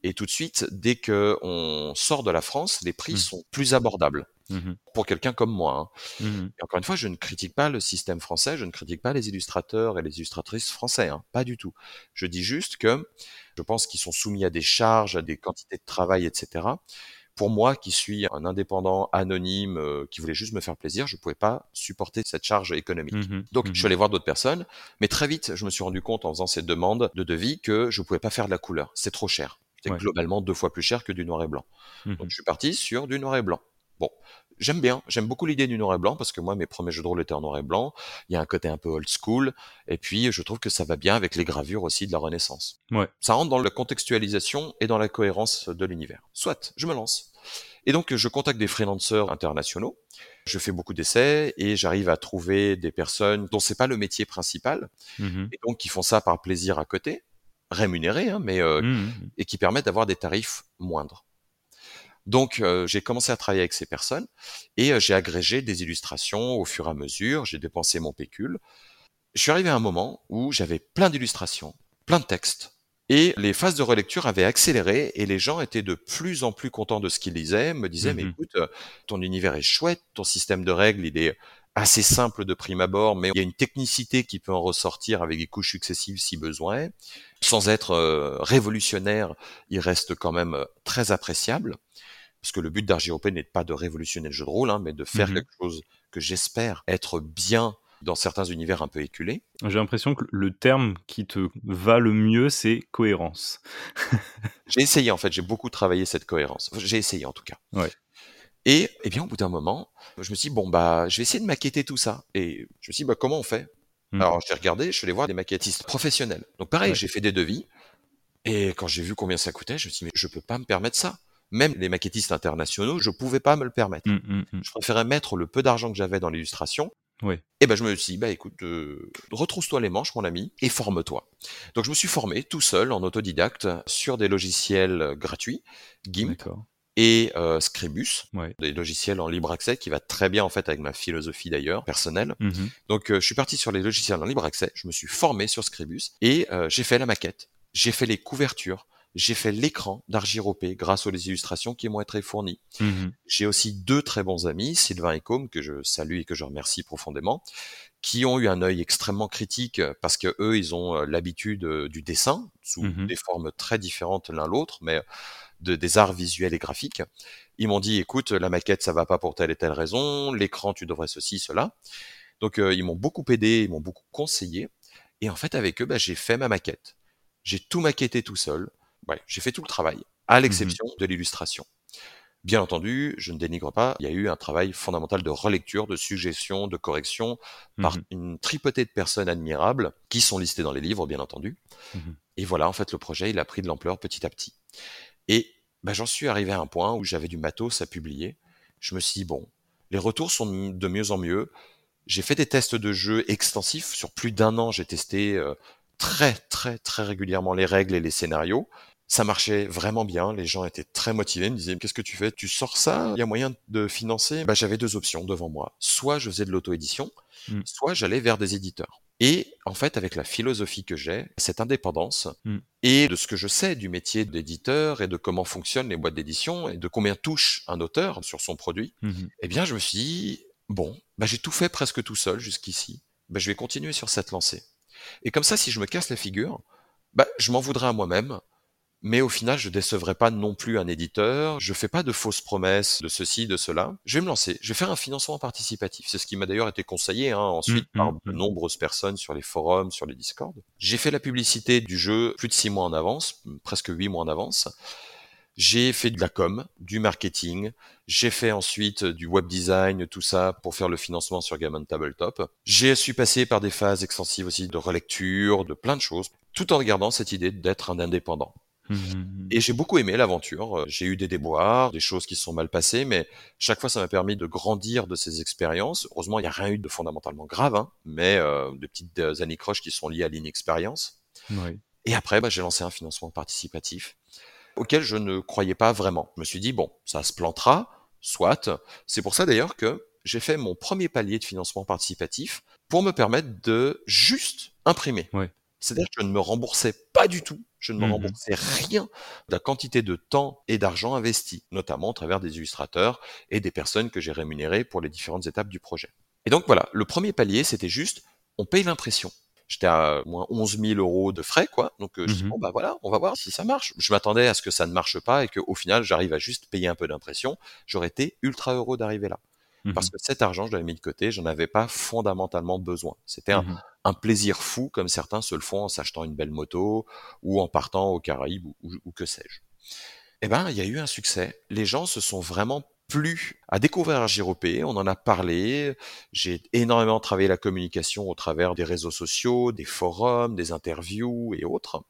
Et tout de suite, dès que on sort de la France, les prix mmh. sont plus abordables. Mmh pour quelqu'un comme moi. hein. Mmh Et encore une fois, je ne critique pas le système français, je ne critique pas les illustrateurs et les illustratrices français, hein, pas du tout. Je dis juste que je pense qu'ils sont soumis à des charges, à des quantités de travail, etc. Pour moi, qui suis un indépendant anonyme, euh, qui voulait juste me faire plaisir, je ne pouvais pas supporter cette charge économique. Mmh Donc, je suis allé voir d'autres personnes, mais très vite, je me suis rendu compte en faisant ces demandes de devis que je ne pouvais pas faire de la couleur. C'est trop cher. C'est Ouais. globalement deux fois plus cher que du noir et blanc. Donc, je suis parti sur du noir et blanc. Bon, j'aime bien, j'aime beaucoup l'idée du noir et blanc parce que moi, mes premiers jeux de rôle étaient en noir et blanc. Il y a un côté un peu old school, et puis je trouve que ça va bien avec les gravures aussi de la Renaissance. Ouais. Ça rentre dans la contextualisation et dans la cohérence de l'univers. Soit, je me lance. Et donc, je contacte des freelancers internationaux. Je fais beaucoup d'essais et j'arrive à trouver des personnes dont c'est pas le métier principal Mmh et donc qui font ça par plaisir à côté, rémunérés, hein, mais euh, Mmh et qui permettent d'avoir des tarifs moindres. Donc, euh, j'ai commencé à travailler avec ces personnes et euh, j'ai agrégé des illustrations au fur et à mesure. J'ai dépensé mon pécule. Je suis arrivé à un moment où j'avais plein d'illustrations, plein de textes. Et les phases de relecture avaient accéléré et les gens étaient de plus en plus contents de ce qu'ils lisaient, me disaient, mais Mhm. écoute, euh, ton univers est chouette, ton système de règles, il est assez simple de prime abord, mais il y a une technicité qui peut en ressortir avec des couches successives si besoin. Sans être euh, révolutionnaire, il reste quand même très appréciable. Parce que le but d'Argyropé n'est pas de révolutionner le jeu de rôle, hein, mais de faire Mhm. quelque chose que j'espère être bien dans certains univers un peu éculés. J'ai l'impression que le terme qui te va le mieux, c'est cohérence. <laughs> J'ai essayé en fait, j'ai beaucoup travaillé cette cohérence. J'ai essayé en tout cas. Ouais. Et eh bien au bout d'un moment, je me suis dit bon bah je vais essayer de maqueter tout ça. Et je me suis dit bah comment on fait? Mhm. Alors j'ai regardé, je suis allé voir des maquettistes professionnels. Donc pareil, Ouais. j'ai fait des devis. Et quand j'ai vu combien ça coûtait, je me suis dit mais je peux pas me permettre ça. Même les maquettistes internationaux, je pouvais pas me le permettre. Mm, mm, mm. Je préférais mettre le peu d'argent que j'avais dans l'illustration. Ouais. Et ben je me suis dit bah écoute, euh, retrousse-toi les manches mon ami et forme-toi. Donc je me suis formé tout seul en autodidacte sur des logiciels euh, gratuits, GIMP et euh, Scribus, Ouais. des logiciels en libre accès qui va très bien en fait avec ma philosophie d'ailleurs personnelle. Donc euh, je suis parti sur les logiciels en libre accès, je me suis formé sur Scribus et j'ai fait la maquette, j'ai fait les couvertures, j'ai fait l'écran d'Argyropé grâce aux illustrations qui m'ont été fournies. Mhm. J'ai aussi deux très bons amis, Sylvain et Côme, que je salue et que je remercie profondément, qui ont eu un œil extrêmement critique euh, parce que eux, ils ont euh, l'habitude euh, du dessin sous Mhm. des formes très différentes l'un l'autre, mais de, des arts visuels et graphiques. Ils m'ont dit, écoute, la maquette, ça va pas pour telle et telle raison, l'écran, tu devrais ceci, cela. Donc, euh, ils m'ont beaucoup aidé, ils m'ont beaucoup conseillé. Et en fait, avec eux, bah, j'ai fait ma maquette. J'ai tout maquetté tout seul. Ouais, j'ai fait tout le travail, à l'exception de l'illustration. Bien entendu, je ne dénigre pas, il y a eu un travail fondamental de relecture, de suggestion, de correction par Mhm. une tripotée de personnes admirables qui sont listées dans les livres, bien entendu. Mhm. Et voilà, en fait, le projet, il a pris de l'ampleur petit à petit. Et bah, j'en suis arrivé à un point où j'avais du matos à publier. Je me suis dit, bon, les retours sont de mieux en mieux. J'ai fait des tests de jeu extensifs. Sur plus d'un an, j'ai testé euh, très, très, très régulièrement les règles et les scénarios. Ça marchait vraiment bien, les gens étaient très motivés, ils me disaient qu'est-ce que tu fais Tu sors ça? Il y a moyen de financer? Bah, J'avais deux options devant moi. Soit je faisais de l'auto-édition, Mm. soit j'allais vers des éditeurs. Et en fait, avec la philosophie que j'ai, cette indépendance, Mm. et de ce que je sais du métier d'éditeur et de comment fonctionnent les boîtes d'édition et de combien touche un auteur sur son produit, Mhm. eh bien, je me suis dit, bon, bah, j'ai tout fait presque tout seul jusqu'ici. Bah, je vais continuer sur cette lancée. Et comme ça, si je me casse la figure, bah, je m'en voudrais à moi-même. Mais au final, je décevrai pas non plus un éditeur. Je fais pas de fausses promesses de ceci, de cela. Je vais me lancer. Je vais faire un financement participatif. C'est ce qui m'a d'ailleurs été conseillé hein, ensuite Mm, par mm, de mm. nombreuses personnes sur les forums, sur les discords. J'ai fait la publicité du jeu plus de six mois en avance, presque huit mois en avance. J'ai fait de la com, du marketing. J'ai fait ensuite du web design, tout ça pour faire le financement sur Gammon Tabletop. J'ai suis passé par des phases extensives aussi de relecture, de plein de choses, tout en regardant cette idée d'être un indépendant. Mhm. Et j'ai beaucoup aimé l'aventure. Euh, J'ai eu des déboires, des choses qui se sont mal passées, mais chaque fois, ça m'a permis de grandir de ces expériences. Heureusement, il n'y a rien eu de fondamentalement grave, hein, mais euh, de petites euh, anicroches qui sont liées à l'inexpérience. Ouais. Et après, bah, j'ai lancé un financement participatif auquel je ne croyais pas vraiment. Je me suis dit, bon, ça se plantera, soit. C'est pour ça d'ailleurs que j'ai fait mon premier palier de financement participatif pour me permettre de juste imprimer. Ouais. C'est-à-dire que je ne me remboursais pas du tout. Je ne me Mmh remboursais rien de la quantité de temps et d'argent investi, notamment au travers des illustrateurs et des personnes que j'ai rémunérées pour les différentes étapes du projet. Et donc voilà, le premier palier, c'était juste, on paye l'impression. J'étais à moins 11 000 euros de frais, quoi. Donc euh, je dis Mmh bon bah voilà, on va voir si ça marche. Je m'attendais à ce que ça ne marche pas et qu'au final j'arrive à juste payer un peu d'impression. J'aurais été ultra heureux d'arriver là. Parce Mmh que cet argent, je l'avais mis de côté, j'en avais pas fondamentalement besoin. C'était un, Mmh un plaisir fou comme certains se le font en s'achetant une belle moto ou en partant aux Caraïbes ou, ou- ou que sais-je. Eh ben, il y a eu un succès. Les gens se sont vraiment plu à découvrir Argiropé, on en a parlé, j'ai énormément travaillé la communication au travers des réseaux sociaux, des forums, des interviews et autres.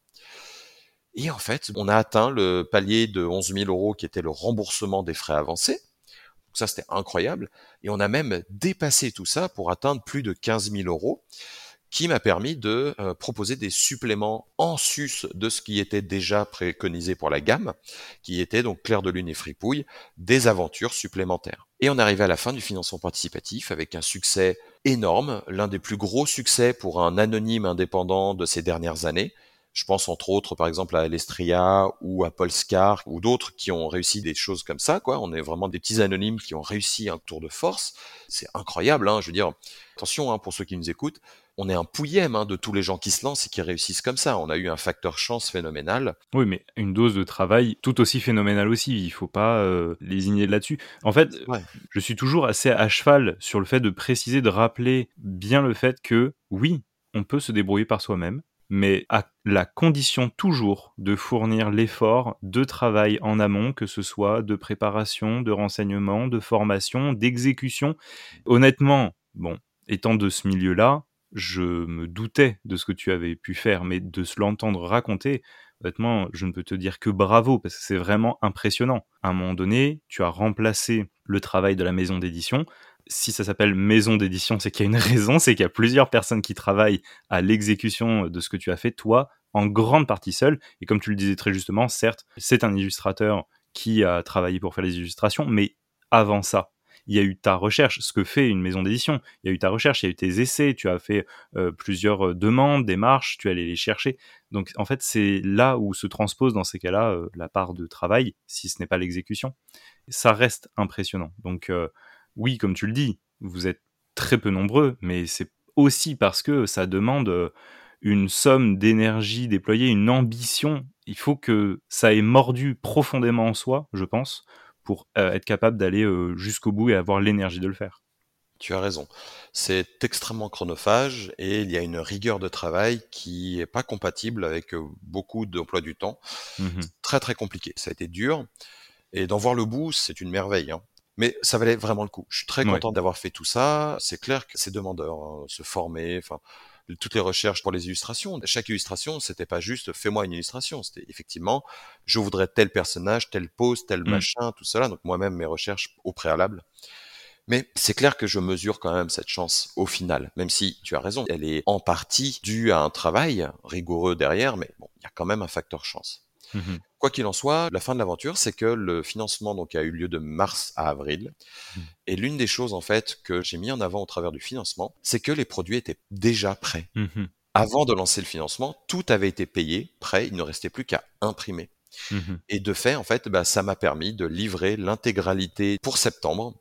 Et en fait, on a atteint le palier de 11 000 euros qui était le remboursement des frais avancés. Donc ça, c'était incroyable. Et on a même dépassé tout ça pour atteindre plus de 15 000 euros, qui m'a permis de euh, proposer des suppléments en sus de ce qui était déjà préconisé pour la gamme, qui était donc Clair de Lune et Fripouille, des aventures supplémentaires. Et on arrivait à la fin du financement participatif avec un succès énorme, l'un des plus gros succès pour un anonyme indépendant de ces dernières années. Je pense entre autres par exemple à Alestria ou à Polescar ou d'autres qui ont réussi des choses comme ça. Quoi. On est vraiment des petits anonymes qui ont réussi un tour de force. C'est incroyable. Hein, je veux dire, attention hein, pour ceux qui nous écoutent, on est un pouillème hein, de tous les gens qui se lancent et qui réussissent comme ça. On a eu un facteur chance phénoménal. Oui, mais une dose de travail tout aussi phénoménale aussi. Il faut pas euh, lésigner là-dessus. En fait, Ouais. je suis toujours assez à cheval sur le fait de préciser, de rappeler bien le fait que oui, on peut se débrouiller par soi-même, mais à la condition toujours de fournir l'effort de travail en amont, que ce soit de préparation, de renseignement, de formation, d'exécution. Honnêtement, bon, étant de ce milieu-là, je me doutais de ce que tu avais pu faire, mais de se l'entendre raconter, honnêtement, je ne peux te dire que bravo, parce que c'est vraiment impressionnant. À un moment donné, tu as remplacé le travail de la maison d'édition. Si ça s'appelle maison d'édition, c'est qu'il y a une <laughs> raison, c'est qu'il y a plusieurs personnes qui travaillent à l'exécution de ce que tu as fait, toi, en grande partie seul. Et comme tu le disais très justement, certes, c'est un illustrateur qui a travaillé pour faire les illustrations, mais avant ça, il y a eu ta recherche, ce que fait une maison d'édition. Il y a eu ta recherche, il y a eu tes essais, tu as fait euh, plusieurs demandes, démarches, tu es allé les chercher. Donc en fait, c'est là où se transpose dans ces cas-là euh, la part de travail, si ce n'est pas l'exécution. Ça reste impressionnant. Donc euh, oui, comme tu le dis, vous êtes très peu nombreux, mais c'est aussi parce que ça demande euh, une somme d'énergie déployée, une ambition. Il faut que ça ait mordu profondément en soi, je pense, pour euh, être capable d'aller euh, jusqu'au bout et avoir l'énergie de le faire. Tu as raison. C'est extrêmement chronophage et il y a une rigueur de travail qui est pas compatible avec beaucoup d'emplois du temps. Mhm. Très très compliqué. Ça a été dur et d'en voir le bout, c'est une merveille. hein. Mais ça valait vraiment le coup. Je suis très Ouais. content d'avoir fait tout ça. C'est clair que c'est demandeur, hein, se former, enfin toutes les recherches pour les illustrations. Chaque illustration, c'était pas juste fais-moi une illustration. C'était effectivement, je voudrais tel personnage, telle pose, tel Mm. machin, tout cela. Donc moi-même mes recherches au préalable. Mais c'est clair que je mesure quand même cette chance au final, même si tu as raison, elle est en partie due à un travail rigoureux derrière, mais bon, il y a quand même un facteur chance. Mhm. Quoi qu'il en soit, la fin de l'aventure, c'est que le financement donc a eu lieu de mars à avril. Mhm. Et l'une des choses en fait que j'ai mis en avant au travers du financement, c'est que les produits étaient déjà prêts. Mhm. Avant de lancer le financement, tout avait été payé, prêt, il ne restait plus qu'à imprimer. Mhm. Et de fait, en fait, bah, ça m'a permis de livrer l'intégralité pour septembre.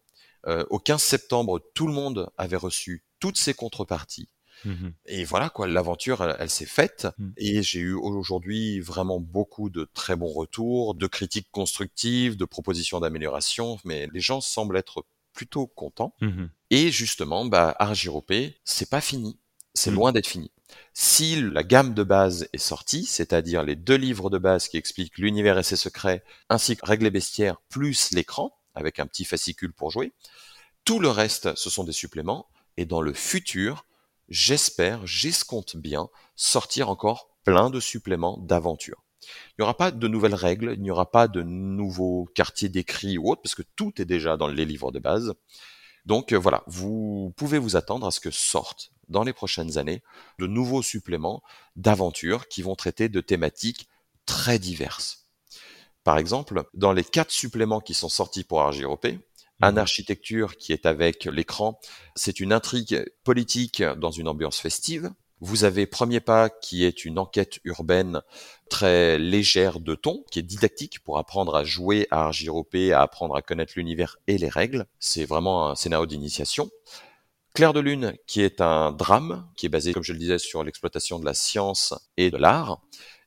Euh, au 15 septembre, tout le monde avait reçu toutes ses contreparties. Mhm. Et voilà quoi, l'aventure, elle, elle s'est faite. Mm. Et j'ai eu aujourd'hui vraiment beaucoup de très bons retours, de critiques constructives, de propositions d'amélioration. Mais les gens semblent être plutôt contents. Mhm. Et justement, bah, Argiropé, c'est pas fini. C'est loin d'être fini. Si la gamme de base est sortie, c'est-à-dire les deux livres de base qui expliquent l'univers et ses secrets, ainsi que Règles et bestiaires, plus l'écran, avec un petit fascicule pour jouer, tout le reste, ce sont des suppléments. Et dans le futur, j'espère, j'escompte bien, sortir encore plein de suppléments d'aventure. Il n'y aura pas de nouvelles règles, il n'y aura pas de nouveaux quartiers décrits ou autres, parce que tout est déjà dans les livres de base. Donc euh, voilà, vous pouvez vous attendre à ce que sortent dans les prochaines années de nouveaux suppléments d'aventures qui vont traiter de thématiques très diverses. Par exemple, dans les quatre suppléments qui sont sortis pour Argiropé, un architecture qui est avec l'écran, c'est une intrigue politique dans une ambiance festive. Vous avez Premier Pas qui est une enquête urbaine très légère de ton, qui est didactique pour apprendre à jouer à Argyropé, à apprendre à connaître l'univers et les règles. C'est vraiment un scénario d'initiation. Clair de Lune, qui est un drame, qui est basé, comme je le disais, sur l'exploitation de la science et de l'art.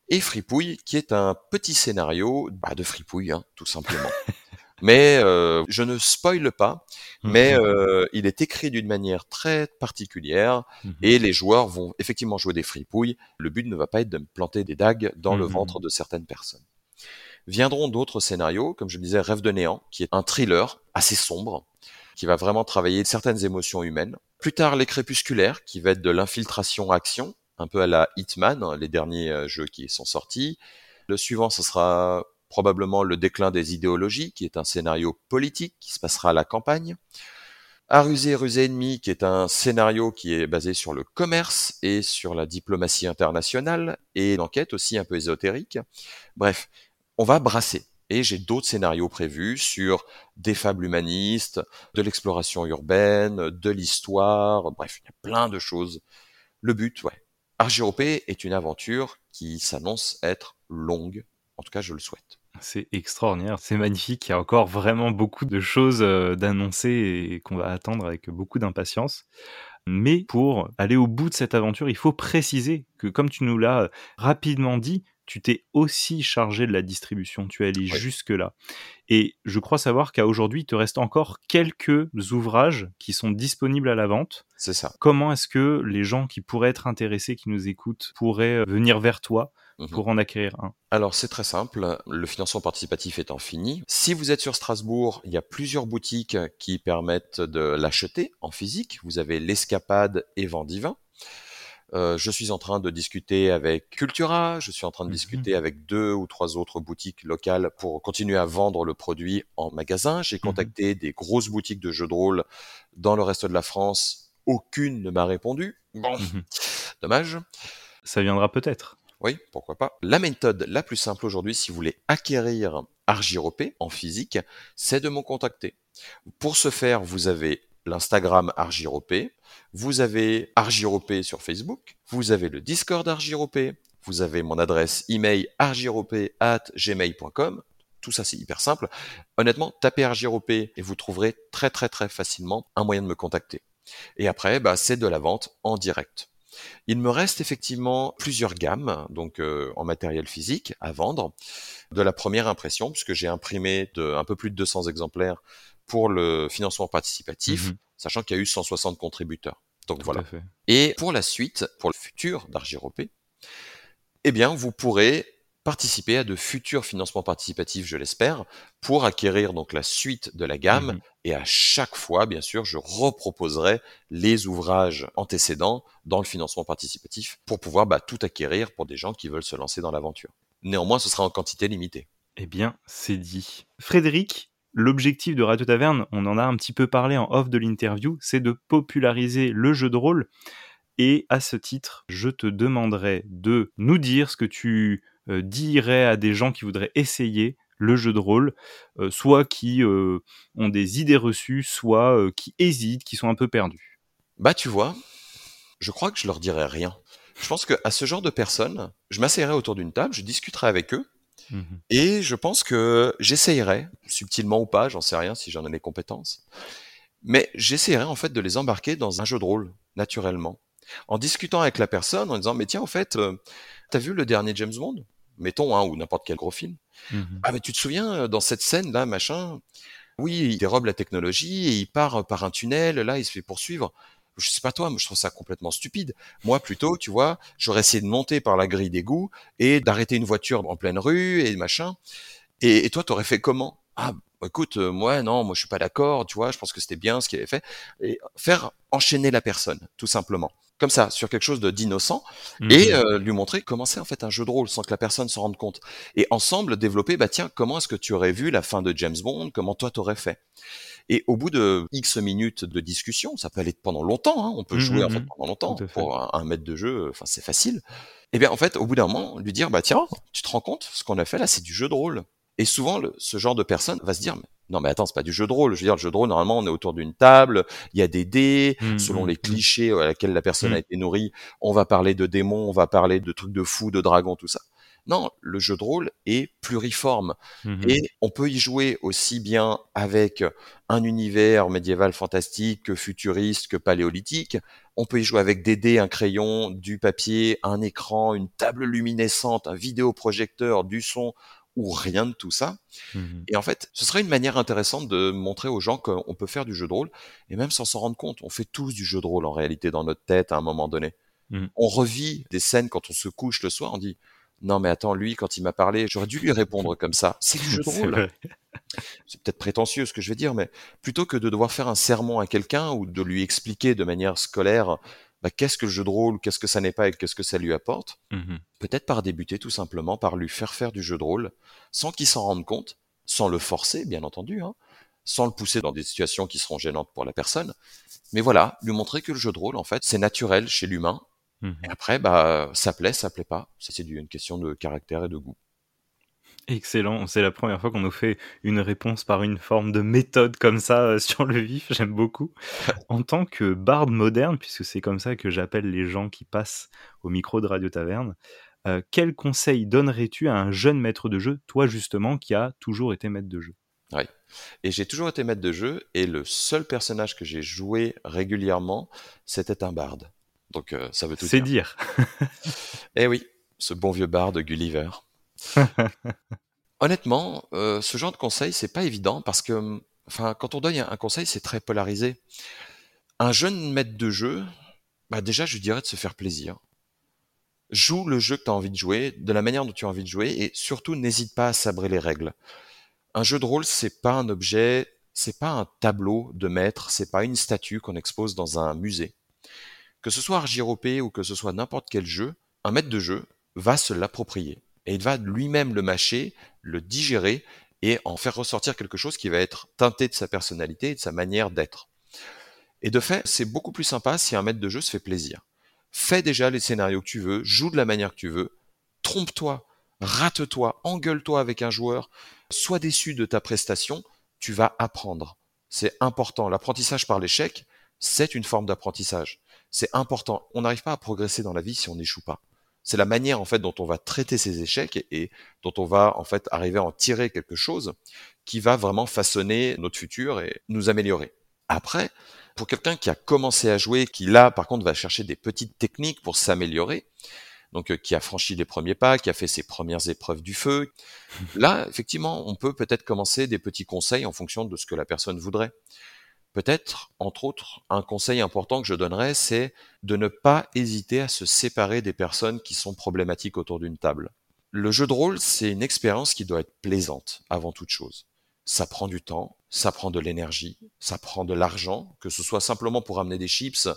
Et Fripouille, qui est un petit scénario bah, de fripouille, hein, tout simplement. <laughs> mais euh, je ne spoile pas, mais mhm. euh, il est écrit d'une manière très particulière mhm. et les joueurs vont effectivement jouer des fripouilles. Le but ne va pas être de planter des dagues dans le mhm. ventre de certaines personnes. Viendront d'autres scénarios, comme je disais, Rêve de néant, qui est un thriller assez sombre, qui va vraiment travailler certaines émotions humaines. Plus tard, Les Crépusculaires, qui va être de l'infiltration-action, un peu à la Hitman, hein, les derniers euh, jeux qui sont sortis. Le suivant, ce sera probablement le déclin des idéologies, qui est un scénario politique qui se passera à la campagne. À ruser, ennemi, qui est un scénario qui est basé sur le commerce et sur la diplomatie internationale, et une enquête aussi un peu ésotérique. Bref, on va brasser. Et j'ai d'autres scénarios prévus sur des fables humanistes, de l'exploration urbaine, de l'histoire, bref, il y a plein de choses. Le but, ouais. Argyropé est une aventure qui s'annonce être longue, en tout cas je le souhaite. C'est extraordinaire, c'est magnifique. Il y a encore vraiment beaucoup de choses euh, d'annoncer et qu'on va attendre avec beaucoup d'impatience. Mais pour aller au bout de cette aventure, il faut préciser que, comme tu nous l'as rapidement dit, tu t'es aussi chargé de la distribution, tu es allé jusque-là. Et je crois savoir qu'à aujourd'hui, il te reste encore quelques ouvrages qui sont disponibles à la vente. C'est ça. Comment est-ce que les gens qui pourraient être intéressés, qui nous écoutent, pourraient venir vers toi Mhm. pour en acquérir un Alors c'est très simple, le financement participatif étant fini, si vous êtes sur Strasbourg, il y a plusieurs boutiques qui permettent de l'acheter en physique. Vous avez l'Escapade et Vendivin. Euh, je suis en train de discuter avec Cultura, je suis en train de mhm. discuter avec deux ou trois autres boutiques locales pour continuer à vendre le produit en magasin. J'ai mhm. contacté des grosses boutiques de jeux de rôle dans le reste de la France. Aucune ne m'a répondu. Bon, dommage. Ça viendra peut-être. Oui, pourquoi pas. La méthode la plus simple aujourd'hui, si vous voulez acquérir Argyropé en physique, c'est de me contacter. Pour ce faire, vous avez l'Instagram Argyropé, vous avez Argyropé sur Facebook, vous avez le Discord Argyropé, vous avez mon adresse email argyropé at gmail.com. Tout ça, c'est hyper simple. Honnêtement, tapez Argyropé et vous trouverez très très très facilement un moyen de me contacter. Et après, bah, c'est de la vente en direct. Il me reste effectivement plusieurs gammes, donc euh, en matériel physique, à vendre. De la première impression, puisque j'ai imprimé de, un peu plus de 200 exemplaires pour le financement participatif, mhm. sachant qu'il y a eu 160 contributeurs. Donc voilà. Et pour la suite, pour le futur d'Argyropé, eh bien, vous pourrez participer à de futurs financements participatifs, je l'espère, pour acquérir donc la suite de la gamme. Mhm. Et à chaque fois, bien sûr, je reproposerai les ouvrages antécédents dans le financement participatif pour pouvoir bah, tout acquérir pour des gens qui veulent se lancer dans l'aventure. Néanmoins, ce sera en quantité limitée. Eh bien, c'est dit. Frédéric, l'objectif de Radio Taverne, on en a un petit peu parlé en off de l'interview, c'est de populariser le jeu de rôle. Et à ce titre, je te demanderai de nous dire ce que tu dirait à des gens qui voudraient essayer le jeu de rôle, euh, soit qui euh, ont des idées reçues, soit qui hésitent, qui sont un peu perdus Bah tu vois, je crois que je leur dirais rien. Je pense qu'à ce genre de personnes, je m'asseyerai autour d'une table, je discuterai avec eux, mmh et je pense que j'essayerai, subtilement ou pas, j'en sais rien si j'en ai les compétences, mais j'essayerai en fait de les embarquer dans un jeu de rôle, naturellement. En discutant avec la personne, en disant, mais tiens, en fait, t'as vu le dernier James Bond? Mettons, hein, ou n'importe quel gros film. Mhm. Ah, mais tu te souviens, euh, dans cette scène-là, machin, oui, il dérobe la technologie et il part euh, par un tunnel, là, il se fait poursuivre. Je sais pas toi, mais je trouve ça complètement stupide. Moi, plutôt, tu vois, j'aurais essayé de monter par la grille d'égout et d'arrêter une voiture en pleine rue et machin. Et, et toi, t'aurais fait comment? Ah, écoute, euh, moi, non, moi, je suis pas d'accord, tu vois, je pense que c'était bien ce qu'il avait fait. Et faire enchaîner la personne, tout simplement comme ça, sur quelque chose de d'innocent, mmh et euh, lui montrer comment c'est en fait un jeu de rôle sans que la personne s'en rende compte. Et ensemble développer, bah tiens, comment est-ce que tu aurais vu la fin de James Bond, comment toi t'aurais fait? Et au bout de X minutes de discussion, ça peut aller pendant longtemps, hein, on peut mmh jouer en fait pendant longtemps pour un, un, mètre de jeu, enfin c'est facile. Et bien en fait, au bout d'un moment, lui dire bah tiens, tu te rends compte, ce qu'on a fait là, c'est du jeu de rôle. Et souvent, le, ce genre de personne va se dire, non mais attends, c'est pas du jeu de rôle. Je veux dire, le jeu de rôle, normalement, on est autour d'une table, il y a des dés, Mmh, selon mmh, les mmh. clichés à laquelle la personne a été nourrie, on va parler de démons, on va parler de trucs de fous, de dragons, tout ça. Non, le jeu de rôle est pluriforme et on peut y jouer aussi bien avec un univers médiéval fantastique que futuriste, que paléolithique. On peut y jouer avec des dés, un crayon, du papier, un écran, une table luminescente, un vidéoprojecteur, du son ou rien de tout ça. Mhm. Et en fait, ce serait une manière intéressante de montrer aux gens qu'on peut faire du jeu de rôle, et même sans s'en rendre compte. On fait tous du jeu de rôle en réalité dans notre tête à un moment donné. Mm. On revit des scènes quand on se couche le soir, on dit non mais attends, lui quand il m'a parlé, j'aurais dû lui répondre comme ça. C'est du jeu de <laughs> rôle. C'est peut-être prétentieux ce que je vais dire, mais plutôt que de devoir faire un sermon à quelqu'un ou de lui expliquer de manière scolaire bah, qu'est-ce que le jeu de rôle, qu'est-ce que ça n'est pas et qu'est-ce que ça lui apporte, Mhm. peut-être par débuter tout simplement par lui faire faire du jeu de rôle sans qu'il s'en rende compte, sans le forcer bien entendu, hein, sans le pousser dans des situations qui seront gênantes pour la personne. Mais voilà, lui montrer que le jeu de rôle en fait c'est naturel chez l'humain. Mhm. Et après bah ça plaît, ça plaît pas. Ça c'est une question de caractère et de goût. Excellent, c'est la première fois qu'on nous fait une réponse par une forme de méthode comme ça euh, <laughs> sur le vif, j'aime beaucoup. <laughs> En tant que barde moderne, puisque c'est comme ça que j'appelle les gens qui passent au micro de Radio Taverne, euh, quel conseil donnerais-tu à un jeune maître de jeu, toi justement qui a toujours été maître de jeu? Et j'ai toujours été maître de jeu, et le seul personnage que j'ai joué régulièrement, c'était un barde. Donc euh, ça veut tout C'est dire. dire. <laughs> Eh oui, ce bon vieux barde Gulliver. <laughs> Honnêtement, euh, ce genre de conseil, c'est pas évident parce que, enfin, quand on donne un conseil, c'est très polarisé. Un jeune maître de jeu, bah déjà, je dirais de se faire plaisir. Joue le jeu que tu as envie de jouer, de la manière dont tu as envie de jouer, et surtout, n'hésite pas à sabrer les règles. Un jeu de rôle, c'est pas un objet, c'est pas un tableau de maître, c'est pas une statue qu'on expose dans un musée. Que ce soit Argyropé ou que ce soit n'importe quel jeu, un maître de jeu va se l'approprier et il va lui-même le mâcher, le digérer et en faire ressortir quelque chose qui va être teinté de sa personnalité et de sa manière d'être. Et de fait, c'est beaucoup plus sympa si un maître de jeu se fait plaisir. Fais déjà les scénarios que tu veux, joue de la manière que tu veux, trompe-toi, rate-toi, engueule-toi avec un joueur, sois déçu de ta prestation, tu vas apprendre. C'est important. L'apprentissage par l'échec, c'est une forme d'apprentissage. C'est important. On n'arrive pas à progresser dans la vie si on n'échoue pas. C'est la manière en fait dont on va traiter ces échecs et, dont on va en fait arriver à en tirer quelque chose qui va vraiment façonner notre futur et nous améliorer. Après, pour quelqu'un qui a commencé à jouer, qui là par contre va chercher des petites techniques pour s'améliorer, donc euh, qui a franchi les premiers pas, qui a fait ses premières épreuves du feu, là effectivement on peut peut-être commencer des petits conseils en fonction de ce que la personne voudrait. Peut-être, entre autres, un conseil important que je donnerais, c'est de ne pas hésiter à se séparer des personnes qui sont problématiques autour d'une table. Le jeu de rôle, c'est une expérience qui doit être plaisante avant toute chose. Ça prend du temps, ça prend de l'énergie, ça prend de l'argent, que ce soit simplement pour amener des chips,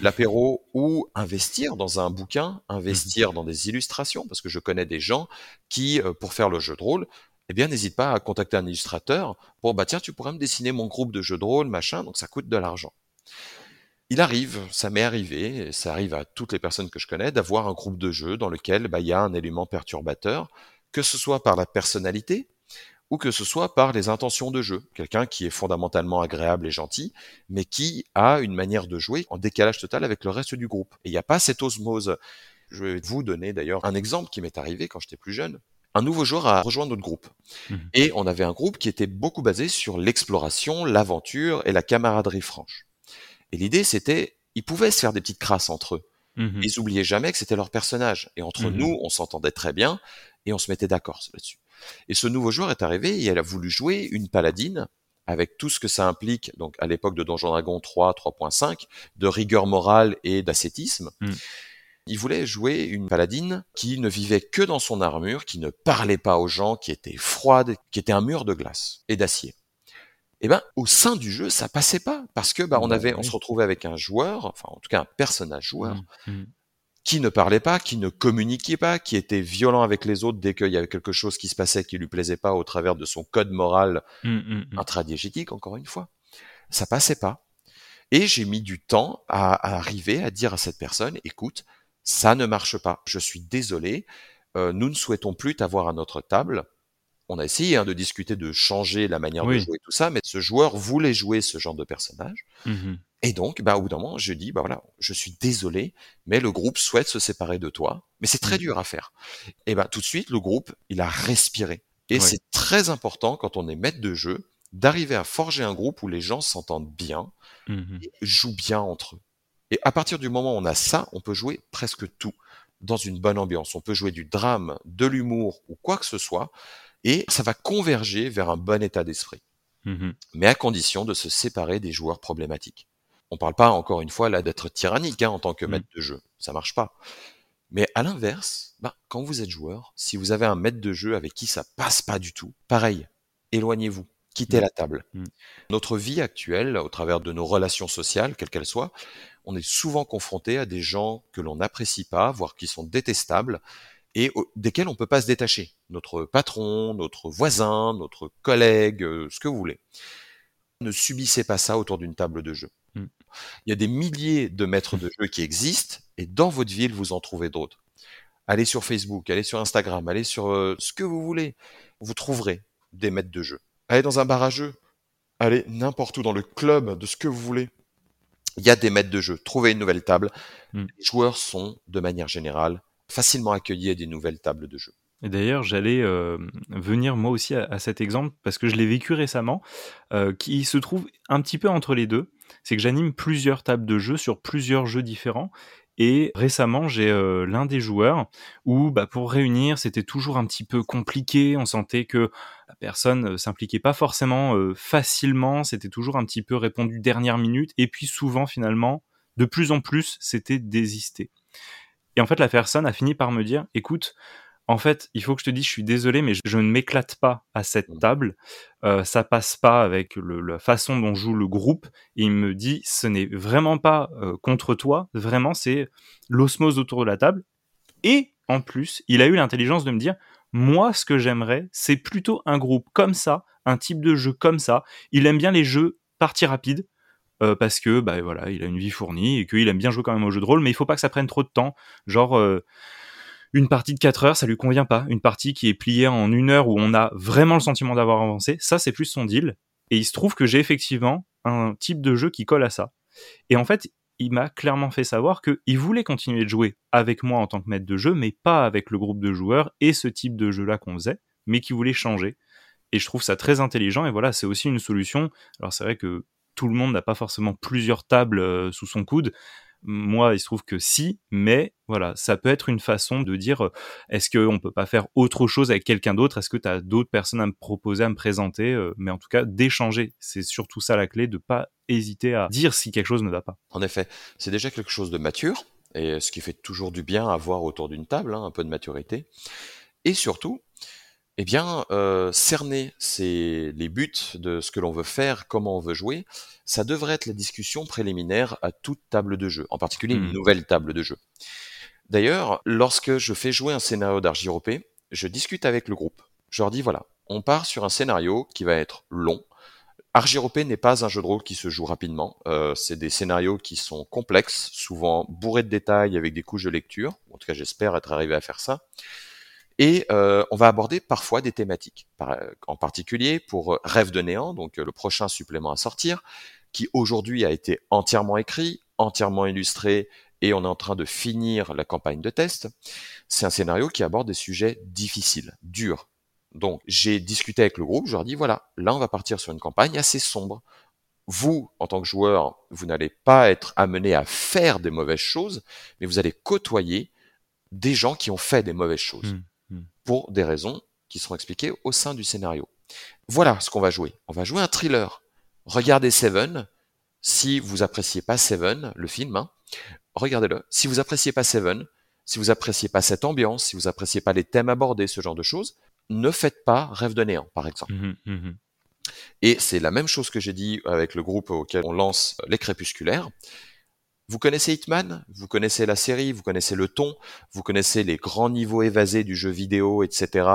l'apéro ou investir dans un bouquin, investir dans des illustrations, parce que je connais des gens qui, euh, pour faire le jeu de rôle, eh bien, n'hésite pas à contacter un illustrateur pour, bah, tiens, tu pourrais me dessiner mon groupe de jeux de rôle, machin, donc ça coûte de l'argent. Il arrive, ça m'est arrivé, et ça arrive à toutes les personnes que je connais, d'avoir un groupe de jeux dans lequel bah, il y a un élément perturbateur, que ce soit par la personnalité ou que ce soit par les intentions de jeu. Quelqu'un qui est fondamentalement agréable et gentil, mais qui a une manière de jouer en décalage total avec le reste du groupe. Et il n'y a pas cette osmose. Je vais vous donner d'ailleurs un exemple qui m'est arrivé quand j'étais plus jeune un nouveau joueur a rejoint notre groupe. Mhm. Et on avait un groupe qui était beaucoup basé sur l'exploration, l'aventure et la camaraderie franche. Et l'idée, c'était, ils pouvaient se faire des petites crasses entre eux. Mhm. Ils oubliaient jamais que c'était leur personnage. Et entre Mhm. nous, on s'entendait très bien et on se mettait d'accord là-dessus. Et ce nouveau joueur est arrivé et elle a voulu jouer une paladine avec tout ce que ça implique, donc à l'époque de Donjon Dragon 3, 3.5, de rigueur morale et d'ascétisme. Il voulait jouer une paladine qui ne vivait que dans son armure, qui ne parlait pas aux gens, qui était froide, qui était un mur de glace et d'acier. Et ben, au sein du jeu, ça passait pas parce que bah, on Bah avait, on se retrouvait avec un joueur, enfin en tout cas un personnage joueur, Mhm. qui ne parlait pas, qui ne communiquait pas, qui était violent avec les autres dès qu'il y avait quelque chose qui se passait qui lui plaisait pas au travers de son code moral. Mhm. intradiégétique, encore une fois. Ça passait pas. Et j'ai mis du temps à, à arriver à dire à cette personne, écoute, ça ne marche pas. Je suis désolé. euh, nous ne souhaitons plus t'avoir à notre table. on a essayé hein, de discuter de changer la manière de jouer tout ça, mais ce joueur voulait jouer ce genre de personnage. Mmh Et donc, bah, au bout d'un moment, je dis, bah voilà, je suis désolé, mais le groupe souhaite se séparer de toi. Mais c'est très Mmh. dur à faire. Et ben, tout de suite, le groupe, il a respiré. Et c'est très important quand on est maître de jeu d'arriver à forger un groupe où les gens s'entendent bien, Mmh et jouent bien entre eux. Et à partir du moment où on a ça, on peut jouer presque tout dans une bonne ambiance. On peut jouer du drame, de l'humour ou quoi que ce soit, et ça va converger vers un bon état d'esprit Mmh mais à condition de se séparer des joueurs problématiques. On parle pas encore une fois là d'être tyrannique hein, en tant que Mm. maître de jeu, ça marche pas. Mais à l'inverse, bah, quand vous êtes joueur, si vous avez un maître de jeu avec qui ça passe pas du tout, pareil, éloignez-vous, quittez Mm. la table. Mm. Notre vie actuelle, au travers de nos relations sociales, quelles qu'elles soient, on est souvent confronté à des gens que l'on n'apprécie pas, voire qui sont détestables, et desquels on peut pas se détacher. Notre patron, notre voisin, notre collègue, euh, ce que vous voulez. Ne subissez pas ça autour d'une table de jeu. Mm. Il y a des milliers de maîtres de jeu qui existent, et dans votre ville, vous en trouvez d'autres. Allez sur Facebook, allez sur Instagram, allez sur euh, ce que vous voulez. Vous trouverez des maîtres de jeu. Allez dans un bar à jeu. Allez n'importe où dans le club, de ce que vous voulez. Il y a des maîtres de jeu. Trouvez une nouvelle table. Mm. Les joueurs sont, de manière générale, facilement accueillis à des nouvelles tables de jeu. Et d'ailleurs, j'allais euh, venir moi aussi à, à cet exemple parce que je l'ai vécu récemment, euh, qui se trouve un petit peu entre les deux. C'est que j'anime plusieurs tables de jeu sur plusieurs jeux différents. Et récemment, j'ai euh, l'un des joueurs où, bah, pour réunir, c'était toujours un petit peu compliqué. On sentait que personne euh, s'impliquait pas forcément euh, facilement. C'était toujours un petit peu répondu dernière minute. Et puis souvent, finalement, de plus en plus, c'était désisté. Et en fait, la personne a fini par me dire, écoute, en fait, il faut que je te dise, je suis désolé, mais je, je ne m'éclate pas à cette Mm. table. Euh, ça passe pas avec le- la façon dont joue le groupe. Et il me dit, ce n'est vraiment pas euh, contre toi, vraiment, c'est l'osmose autour de la table. Et en plus, il a eu l'intelligence de me dire, moi, ce que j'aimerais, c'est plutôt un groupe comme ça, un type de jeu comme ça. Il aime bien les jeux partie rapide. euh, parce que bah voilà, il a une vie fournie et qu'il aime bien jouer quand même au jeu de rôle, mais il faut pas que ça prenne trop de temps. Genre euh, une partie de 4 heures, ça lui convient pas. Une partie qui est pliée en une heure où on a vraiment le sentiment d'avoir avancé, ça c'est plus son deal. Et il se trouve que j'ai effectivement un type de jeu qui colle à ça. Et en fait, il m'a clairement fait savoir qu'il voulait continuer de jouer avec moi en tant que maître de jeu, mais pas avec le groupe de joueurs et ce type de jeu-là qu'on faisait, mais qu'il voulait changer. Et je trouve ça très intelligent. Et voilà, c'est aussi une solution. Alors c'est vrai que tout le monde n'a pas forcément plusieurs tables euh, sous son coude. Moi, il se trouve que si, mais voilà, ça peut être une façon de dire euh, est-ce qu'on peut pas faire autre chose avec quelqu'un d'autre? Est-ce que tu as d'autres personnes à me proposer, à me présenter Euh, Mais en tout cas, d'échanger. C'est surtout ça la clé, de pas hésiter à dire si quelque chose ne va pas. En effet, c'est déjà quelque chose de mature, et ce qui fait toujours du bien à voir autour d'une table, hein, un peu de maturité. Et surtout, eh bien, euh, cerner c'est les buts de ce que l'on veut faire, comment on veut jouer, ça devrait être la discussion préliminaire à toute table de jeu, en particulier une Mhm. nouvelle table de jeu. D'ailleurs, lorsque je fais jouer un scénario d'Argiropé, je discute avec le groupe. Je leur dis voilà, on part sur un scénario qui va être long. Argiropé n'est pas un jeu de rôle qui se joue rapidement. Euh, c'est des scénarios qui sont complexes, souvent bourrés de détails avec des couches de lecture. En tout cas, j'espère être arrivé à faire ça. Et euh, on va aborder parfois des thématiques, en particulier pour euh, Rêve de néant, donc euh, le prochain supplément à sortir, qui aujourd'hui a été entièrement écrit, entièrement illustré, et on est en train de finir la campagne de test. C'est un scénario qui aborde des sujets difficiles, durs. Donc j'ai discuté avec le groupe, je leur dis voilà, là on va partir sur une campagne assez sombre. Vous, en tant que joueur, vous n'allez pas être amené à faire des mauvaises choses, mais vous allez côtoyer des gens qui ont fait des mauvaises choses Mm. Pour des raisons qui seront expliquées au sein du scénario. Voilà ce qu'on va jouer. On va jouer un thriller. Regardez Seven. Si vous appréciez pas Seven, le film, hein, regardez-le. Si vous appréciez pas Seven, si vous appréciez pas cette ambiance, si vous appréciez pas les thèmes abordés, ce genre de choses, ne faites pas Rêve de néant, par exemple. Mhm, mhm. Et c'est la même chose que j'ai dit avec le groupe auquel on lance les crépusculaires. Vous connaissez Hitman, vous connaissez la série, vous connaissez le ton, vous connaissez les grands niveaux évasés du jeu vidéo, etc.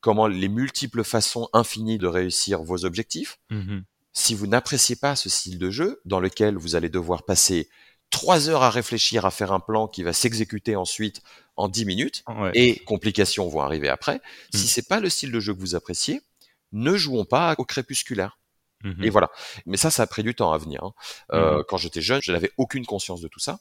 Comment les multiples façons infinies de réussir vos objectifs? Mhm. Si vous n'appréciez pas ce style de jeu, dans lequel vous allez devoir passer trois heures à réfléchir à faire un plan qui va s'exécuter ensuite en 10 minutes et complications vont arriver après. Si Si c'est pas le style de jeu que vous appréciez, ne jouons pas au crépusculaire. Et mhm. voilà. Mais ça, ça a pris du temps à venir. Hein. Euh, mhm. Quand j'étais jeune, je n'avais aucune conscience de tout ça.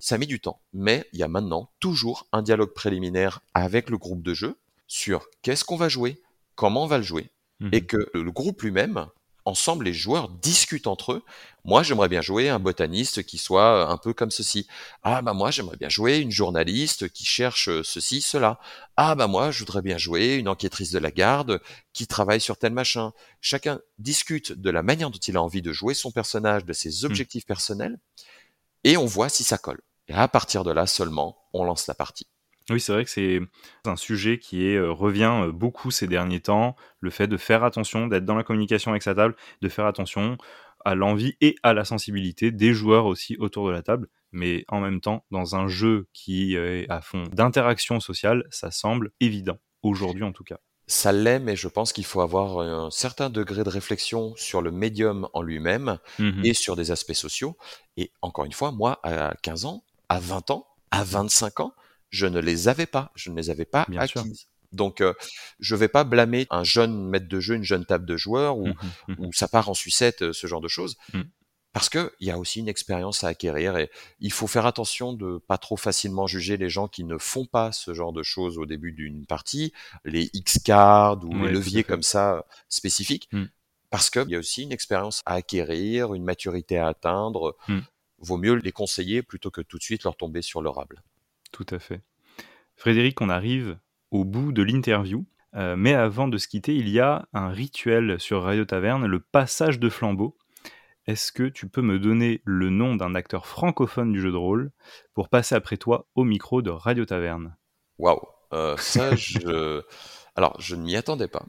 Ça a mis du temps. Mais il y a maintenant toujours un dialogue préliminaire avec le groupe de jeu sur qu'est-ce qu'on va jouer, comment on va le jouer, et mhm. que le groupe lui-même ensemble, les joueurs discutent entre eux. Moi, j'aimerais bien jouer un botaniste qui soit un peu comme ceci. Ah bah moi, j'aimerais bien jouer une journaliste qui cherche ceci, cela. Ah bah moi, je voudrais bien jouer une enquêtrice de la garde qui travaille sur tel machin. Chacun discute de la manière dont il a envie de jouer son personnage, de ses mmh. objectifs personnels, et on voit si ça colle. Et à partir de là seulement, on lance la partie. Oui, c'est vrai que c'est un sujet qui est, euh, revient euh, beaucoup ces derniers temps, le fait de faire attention, d'être dans la communication avec sa table, de faire attention à l'envie et à la sensibilité des joueurs aussi autour de la table. Mais en même temps, dans un jeu qui est à fond d'interaction sociale, ça semble évident, aujourd'hui en tout cas. Ça l'est, mais je pense qu'il faut avoir un certain degré de réflexion sur le médium en lui-même mmh et sur des aspects sociaux. Et encore une fois, moi, à 15 ans, à 20 ans, à 25 ans, je ne les avais pas, je ne les avais pas acquises. Donc, euh, je vais pas blâmer un jeune maître de jeu, une jeune table de joueurs, ou, mmh mmh ça part en sucette, euh, ce genre de choses. Mmh. Parce que il y a aussi une expérience à acquérir et il faut faire attention de pas trop facilement juger les gens qui ne font pas ce genre de choses au début d'une partie, les X cards ou les leviers comme ça euh, spécifiques, parce qu'il y a aussi une expérience à acquérir, une maturité à atteindre. Vaut mieux les conseiller plutôt que tout de suite leur tomber sur l'orable. Tout à fait. Frédéric, on arrive au bout de l'interview. Euh, mais avant de se quitter, il y a un rituel sur Radio Taverne, le passage de flambeau. Est-ce que tu peux me donner le nom d'un acteur francophone du jeu de rôle pour passer après toi au micro de Radio Taverne? Waouh euh, Ça, <laughs> je... Alors, je ne m'y attendais pas.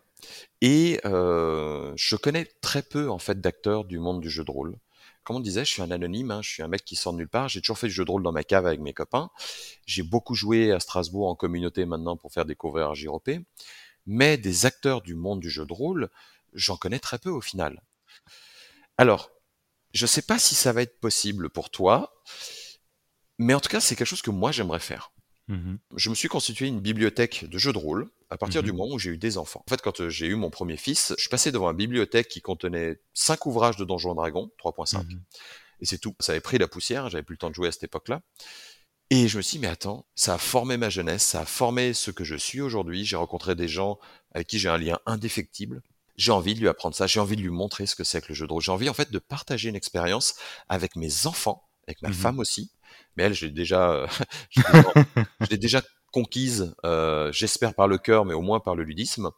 Et euh, je connais très peu, en fait, d'acteurs du monde du jeu de rôle comme on disait, je suis un anonyme, hein, je suis un mec qui sort de nulle part. J'ai toujours fait du jeu de rôle dans ma cave avec mes copains. J'ai beaucoup joué à Strasbourg en communauté maintenant pour faire découvrir JROP. Mais des acteurs du monde du jeu de rôle, j'en connais très peu au final. Alors, je sais pas si ça va être possible pour toi, mais en tout cas, c'est quelque chose que moi j'aimerais faire. Mmh je me suis constitué une bibliothèque de jeux de rôle à partir du mmh moment où j'ai eu des enfants. En fait, quand euh, j'ai eu mon premier fils, je passé devant une bibliothèque qui contenait cinq ouvrages de Donjons Dragons, 3.5. Mmh et c'est tout. Ça avait pris la poussière, j'avais plus le temps de jouer à cette époque-là. Et je me suis dit, mais attends, ça a formé ma jeunesse, ça a formé ce que je suis aujourd'hui. J'ai rencontré des gens avec qui j'ai un lien indéfectible. J'ai envie de lui apprendre ça, j'ai envie de lui montrer ce que c'est que le jeu de rôle. J'ai envie en fait de partager une expérience avec mes enfants, avec ma femme aussi, mais elle, j'ai déjà, euh, je l'ai déjà <laughs> <laughs> conquise, euh, j'espère par le cœur, mais au moins par le ludisme.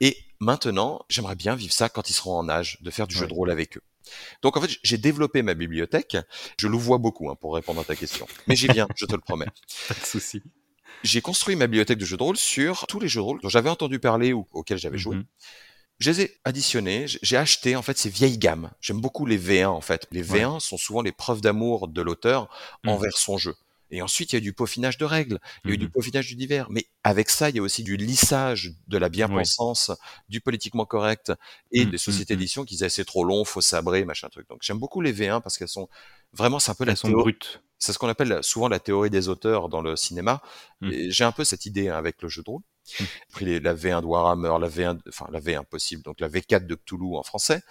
Et maintenant, j'aimerais bien vivre ça quand ils seront en âge de faire du jeu de rôle avec eux. Donc en fait, j'ai développé ma bibliothèque. Je vois beaucoup hein, pour répondre à ta question, mais j'y viens, je te le promets. <laughs> Pas de souci. J'ai construit ma bibliothèque de jeux de rôle sur tous les jeux de rôle dont j'avais entendu parler ou auxquels j'avais joué. Mhm. Je les ai additionnés, j'ai acheté en fait ces vieilles gammes. J'aime beaucoup les V1 en fait. Les V1 sont souvent les preuves d'amour de l'auteur mmh. envers son jeu. Et ensuite, il y a du peaufinage de règles, il y a eu du mmh peaufinage du divers. Mais avec ça, il y a aussi du lissage de la bien-pensance, du politiquement correct et mmh, des sociétés d'édition qui disaient c'est trop long, faut sabrer, machin truc. Donc j'aime beaucoup les V1 parce qu'elles sont vraiment, c'est un peu la sont brutes. C'est ce qu'on appelle souvent la théorie des auteurs dans le cinéma. J'ai un peu cette idée hein, avec le jeu de rôle. J'ai pris la V1 de Warhammer, la V1, enfin la V1 possible, donc la V4 de Cthulhu en français,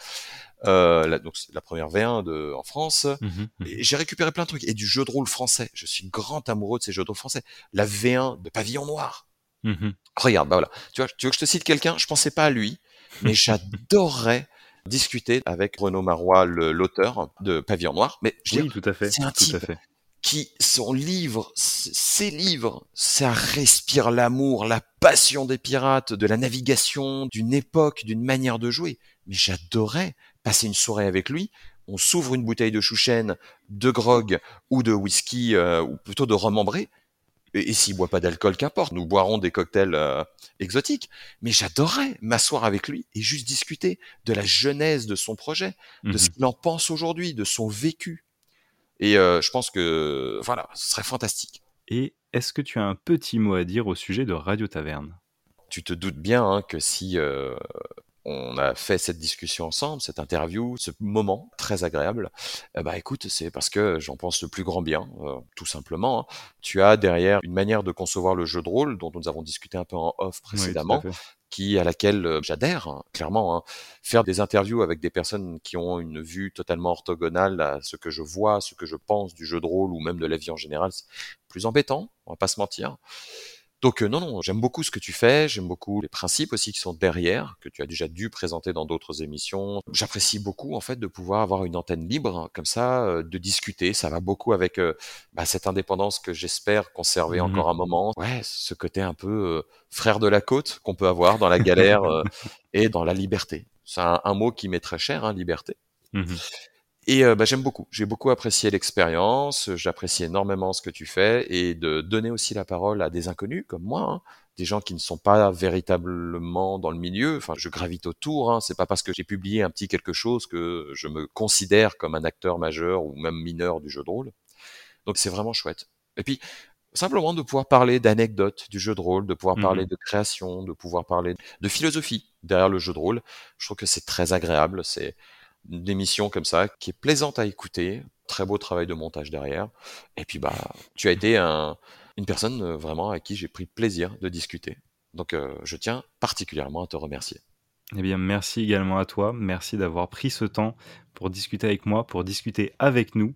euh, la, donc la première V1 de, en France. Mmh mmh et j'ai récupéré plein de trucs et du jeu de rôle français. Je suis grand amoureux de ces jeux de rôle français. La V1 de Pavillon Noir. Mmh Regarde, bah voilà. Tu vois, tu veux que je te cite quelqu'un? Je pensais pas à lui, mais <laughs> j'adorerais discuter avec Renaud Marois, l'auteur de Pavillon Noir. Mais oui, tout à fait. C'est un tout à fait qui, son livre, ses livres, ça respire l'amour, la passion des pirates, de la navigation, d'une époque, d'une manière de jouer. Mais j'adorais passer une soirée avec lui. On s'ouvre une bouteille de chouchen, de grog ou de whisky, euh, ou plutôt de rhum ambré. Et, s'il boit pas d'alcool, qu'importe, nous boirons des cocktails euh, exotiques. Mais j'adorais m'asseoir avec lui et juste discuter de la genèse de son projet, de ce qu'il en pense aujourd'hui, de son vécu. Et euh, je pense que voilà, ce serait fantastique. Et est-ce que tu as un petit mot à dire au sujet de Radio Taverne? Tu te doutes bien hein, que si on a fait cette discussion ensemble, cette interview, ce moment très agréable, eh bah écoute, c'est parce que j'en pense le plus grand bien, euh, tout simplement. Hein. Tu as derrière une manière de concevoir le jeu de rôle dont nous avons discuté un peu en off précédemment, qui à laquelle euh, j'adhère hein, clairement. Hein. Faire des interviews avec des personnes qui ont une vue totalement orthogonale à ce que je vois, ce que je pense du jeu de rôle ou même de la vie en général, c'est plus embêtant, on va pas se mentir. Donc euh, non, non, j'aime beaucoup ce que tu fais, j'aime beaucoup les principes aussi qui sont derrière, que tu as déjà dû présenter dans d'autres émissions. J'apprécie beaucoup en fait de pouvoir avoir une antenne libre comme ça, euh, de discuter. Ça va beaucoup avec euh, bah, cette indépendance que j'espère conserver mmh encore un moment. Ouais, ce côté un peu frère de la côte qu'on peut avoir dans la galère <laughs> et dans la liberté. C'est un, mot qui m'est très cher, hein, liberté. Mmh et euh, bah, j'aime beaucoup. J'ai beaucoup apprécié l'expérience. J'apprécie énormément ce que tu fais et de donner aussi la parole à des inconnus comme moi, hein, des gens qui ne sont pas véritablement dans le milieu. Enfin, je gravite autour. Hein. C'est pas parce que j'ai publié un petit quelque chose que je me considère comme un acteur majeur ou même mineur du jeu de rôle. Donc c'est vraiment chouette. Et puis simplement de pouvoir parler d'anecdotes du jeu de rôle, de pouvoir parler mmh de création, de pouvoir parler de philosophie derrière le jeu de rôle. Je trouve que c'est très agréable. C'est une comme ça qui est plaisante à écouter, très beau travail de montage derrière. Et puis bah, tu as été un, une personne euh, vraiment à qui j'ai pris plaisir de discuter. Donc euh, je tiens particulièrement à te remercier. Eh bien, merci également à toi. Merci d'avoir pris ce temps pour discuter avec moi, pour discuter avec nous.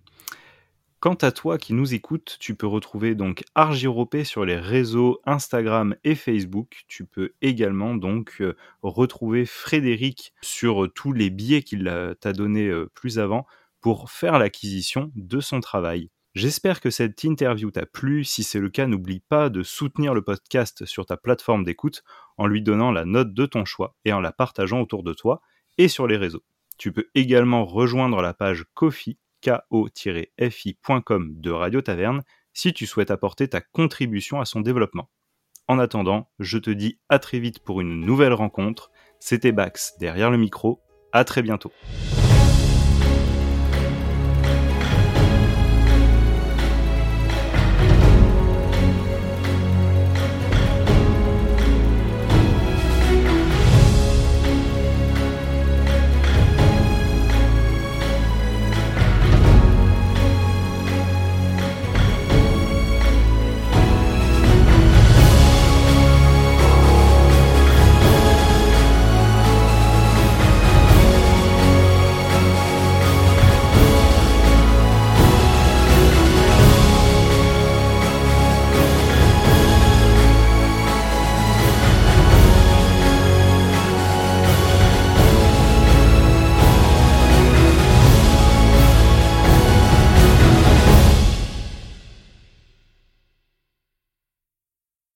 Quant à toi qui nous écoutes, tu peux retrouver donc Argiropé sur les réseaux Instagram et Facebook. Tu peux également donc euh, retrouver Frédéric sur euh, tous les billets qu'il t'a donné euh, plus avant pour faire l'acquisition de son travail. J'espère que cette interview t'a plu. Si c'est le cas, n'oublie pas de soutenir le podcast sur ta plateforme d'écoute en lui donnant la note de ton choix et en la partageant autour de toi et sur les réseaux. Tu peux également rejoindre la page Kofi ko-fi.com de Radio Taverne si tu souhaites apporter ta contribution à son développement. En attendant, je te dis à très vite pour une nouvelle rencontre. C'était Bax derrière le micro. À très bientôt.